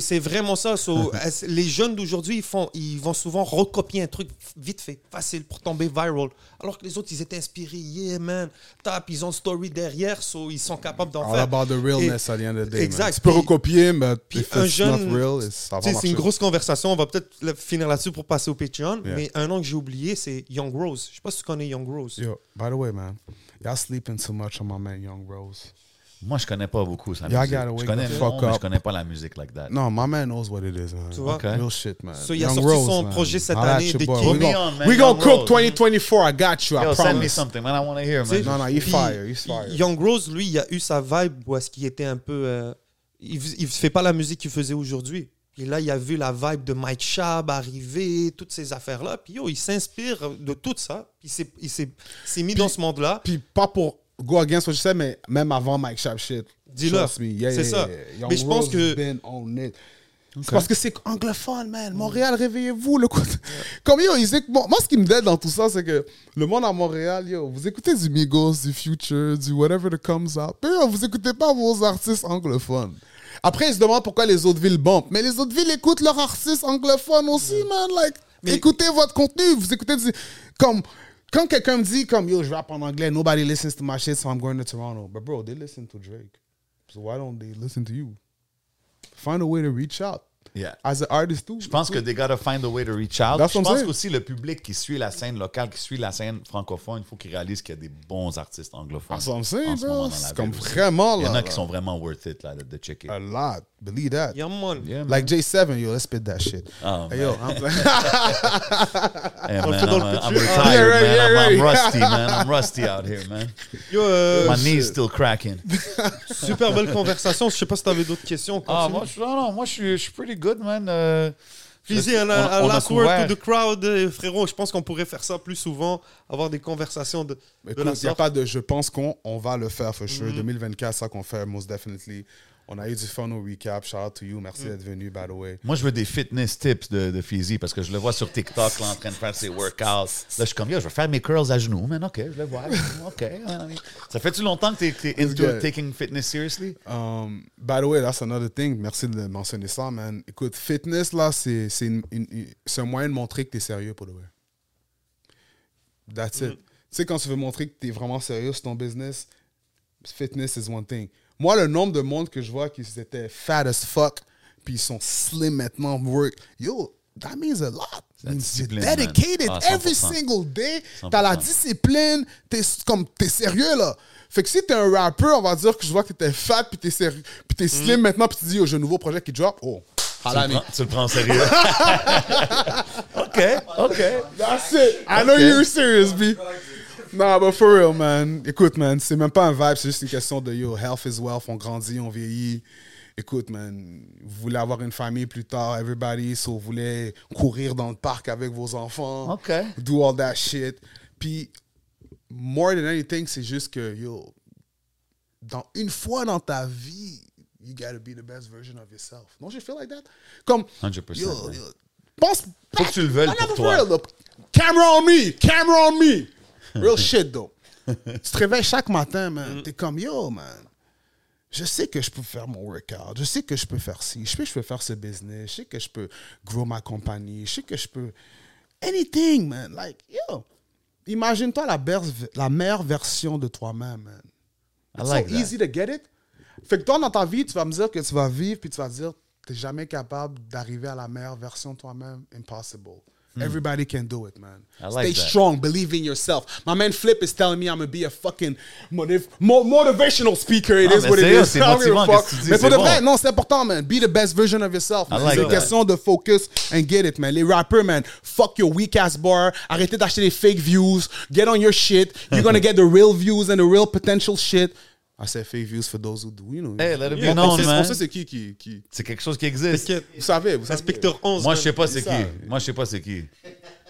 C'est- vraiment ça. So, (laughs) est-ce- les jeunes d'aujourd'hui, ils, font, ils vont souvent recopier un truc vite fait, facile pour tomber viral. Alors que les autres, ils étaient inspirés. Yeah, man. Tap, ils ont le story derrière, so ils sont capables d'en All faire. about the realness Et- at the end of the day. Exact. Man. Tu peux Puis- recopier, mais puis if un it's jeune- not real, it's- ça va Tu sais, C'est une grosse conversation. On va peut-être finir là-dessus pour passer au Patreon. Yeah. Mais un nom que j'ai oublié, c'est Young Rose. Je sais pas si tu connais Young Rose. Yo, by the way, man, y'all sleeping too much on my man Young Rose. Moi, je connais pas beaucoup sa Y'all musique. gotta Je wake connais the le fuck nom, mais je up. connais pas la musique like that. No, my man knows what it is, man. Tu vois? Ok. Real shit, man. So, il a Young sorti Rose, son man. projet cette at année. King. We gon- on, man. We Young gonna cook Rose. 2024, I got you, I Yo, send me promise. something, man. I want to hear, man. No, no, he's Puis, fire, he's fire. Young Rose, lui, il a eu sa vibe où est-ce qu'il était un peu. euh, il, il fait pas la musique qu'il faisait aujourd'hui. Et là, il a vu la vibe de Mike Schaab arriver, toutes ces affaires-là. Puis yo, il s'inspire de tout ça. Puis il s'est- mis dans ce monde-là. Puis pas pour go against what you said, mais même avant Mike Sharp shit. Dis-le. Yeah, C'est yeah, ça. yeah. Mais je pense que- parce que c'est anglophone, man. Montréal, réveillez-vous. Le coup- (laughs) Comme yo, ils éc- moi, ce qui me dérange dans tout ça, c'est que le monde à Montréal, yo, vous écoutez du Migos, du Future, du whatever that comes out. Mais yo, vous écoutez pas vos artistes anglophones. Après, ils se demandent pourquoi les autres villes bumpent. Mais les autres villes écoutent leurs artistes anglophones aussi, man. Like, écoutez votre contenu. Vous écoutez. Comme... Quand quelqu'un me dit comme yo, je rappe en anglais, nobody listens to my shit, so I'm going to Toronto. But bro, they listen to Drake. So why don't they listen to you? Find a way to reach out. Yeah. As an artist too. Je pense que they gotta find a way to reach out. That's Je pense qu'aussi le public qui suit la scène locale, qui suit la scène francophone, il faut qu'il réalise qu'il y a des bons artistes anglophones. That's what I'm saying, C'est comme vraiment, Il y en là, a qui sont vraiment worth it là, de, de checker. A lot. Believe that. Yeah, man. Yeah, man. Like J7, yo, let's spit that shit. Oh, Hey, yo, I'm (laughs) Hey, man, I'm, retired, (laughs) Yeah, right, man. yeah, I'm, rusty, man. I'm rusty out here, man. (laughs) Yo, euh, My knees still cracking. super belle conversation. Je sais pas si tu avais d'autres questions. Ah, moi, je, non, non, moi, je suis, je suis pretty good, man. Euh, Fizzy, un, un a last word to the crowd, euh, frérot. Je pense qu'on pourrait faire ça plus souvent, avoir des conversations de, de il n'y a pas de je pense qu'on on va le faire, for sure. 2024, ça qu'on fait, most definitely. On a eu du fun au recap. Shout out to you. Mm. Merci d'être venu, by the way. Moi, je veux des fitness tips de, de Fizzy parce que je le vois sur TikTok là, en train de faire ses workouts. Là, je suis comme, yo, je vais faire mes curls à genoux, man. OK, je le vois. OK. Ça fait-tu longtemps que tu es, into good. taking fitness seriously? Um, by the way, that's another thing. Merci de mentionner ça, man. Écoute, fitness, là, c'est un moyen de montrer que tu es sérieux pour de vrai. That's it. Tu sais, quand tu veux montrer que tu es vraiment sérieux sur ton business, fitness is one thing. Moi, le nombre de monde que je vois qui étaient fat as fuck, puis ils sont slim maintenant, work, yo, that means a lot. you're dedicated Ah, every 100%. single day. T'as la 100%. discipline, t'es comme t'es sérieux là. Fait que si t'es un rappeur, on va dire que je vois que t'étais fat puis t'es sérieux, puis t'es slim maintenant puis tu dis oh, j'ai un nouveau projet qui drop. Oh, Tu le, prends, tu le prends sérieux. (laughs) (laughs) OK, OK. That's it. I know Okay. you're serious, B. Non, but for real, man. Écoute, man, c'est même pas un vibe, c'est juste une question de yo, health is wealth, on grandit, on vieillit. Écoute, man, vous voulez avoir une famille plus tard, everybody, so vous voulez courir dans le parc avec vos enfants. OK. Do all that shit. Puis, more than anything, c'est juste que, yo, dans une fois dans ta vie, you gotta be the best version of yourself. Don't you feel like that? Comme, 100%, yo, yo, pense, Faut que tu le veuilles pour for toi. real. Camera on me, camera on me. (laughs) Real shit, though. tu te réveilles chaque matin, man. T'es comme, yo, man. Je sais que je peux faire mon workout. Je sais que je peux faire ci. Je sais que je peux faire ce business. Je sais que je peux grow ma compagnie. Je sais que je peux. Anything, man. Like, yo. Imagine-toi la, meilleure version de toi-même, man. I It's like so that. easy to get it. Fait que toi, dans ta vie, tu vas me dire que tu vas vivre, puis tu vas dire, tu n'es jamais capable d'arriver à la meilleure version de toi-même. Impossible. Mm. Everybody can do it, man. I like Stay that. strong. Believe in yourself. My man Flip is telling me I'm going to be a fucking motiv- mo- motivational speaker. It is what it is. c'est- is. c'est I don't motivant, fuck. qu'est-ce que tu dis, Mais pour de vrai, non, c'est important, man. Be the best version of yourself. man. like C'est une question de focus and get it, man. Les rappers, man, fuck your weak ass bar. Arrêtez d'acheter des fake views. Get on your shit. You're gonna (laughs) get the real views and the real potential shit. I said fake views for those who do, you know. Hey, let it be on, known, man. on sait c'est qui qui. qui... C'est quelque chose qui existe. T'inquiète. Vous savez, vous savez. Inspecteur 11. Moi, je sais pas c'est qui. Moi, je sais pas c'est qui.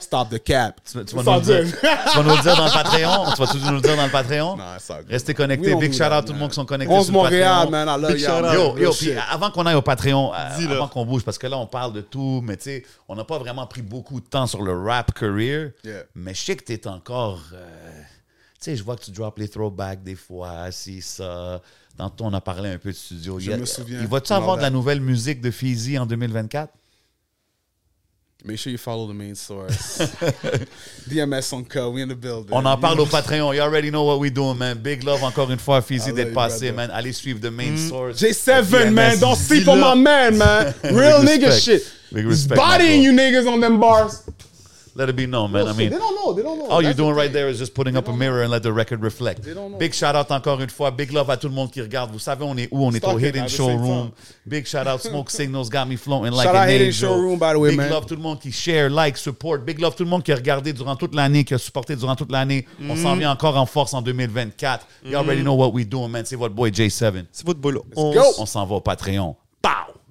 Stop the cap. Tu, tu vas nous le dire, dire. tu vas nous le dire dans le Patreon. Tu vas toujours nous le dire dans le Patreon? Nah. Restez connectés. Big shout out tout le monde qui sont connectés 11 sur le Montréal, Patreon. man. I love Big y'all. shout out. Yo, yo, puis avant qu'on aille au Patreon, euh, avant qu'on bouge, parce que là, on parle de tout, mais tu sais, on n'a pas vraiment pris beaucoup de temps sur le rap career. Yeah. Mais je sais que tu es encore. euh, sais, je vois que tu drops les throwbacks des fois, si ça. Tantôt, on a parlé un peu de studio. Je Il me souviens. Il va-tu avoir de la nouvelle musique de Feezy en 2024? Make sure you follow the main source. (laughs) DMS on Co. We in the building. On en parle au Patreon. You already know what we doing, man. Big love encore une fois, Feezy, I d'être passé, man. Allez suivre The Main Source. J7, man. Don't sleep on my man, man. (laughs) Real nigga shit. Big He's respect, my bodying you niggas on them bars. Let it be known, man. I they mean, don't know. They don't know. all you're That's the doing right there is just putting up a mirror and let the record reflect. They don't know. Big shout out encore une fois. Big love à tout le monde qui regarde. Vous savez, on est où? On est au Hidden Showroom. Big shout out. Smoke Signals got me floating like Shout an out Hidden. Showroom, by the way, Big man. love tout le monde qui share, like, support. Big love tout le monde qui a regardé durant toute l'année, qui a supporté durant toute l'année. On s'en vient encore en force en 2024. You already know what we doing, man. C'est votre boy J7. C'est votre boulot. go. On s'en va au Patreon. Pow!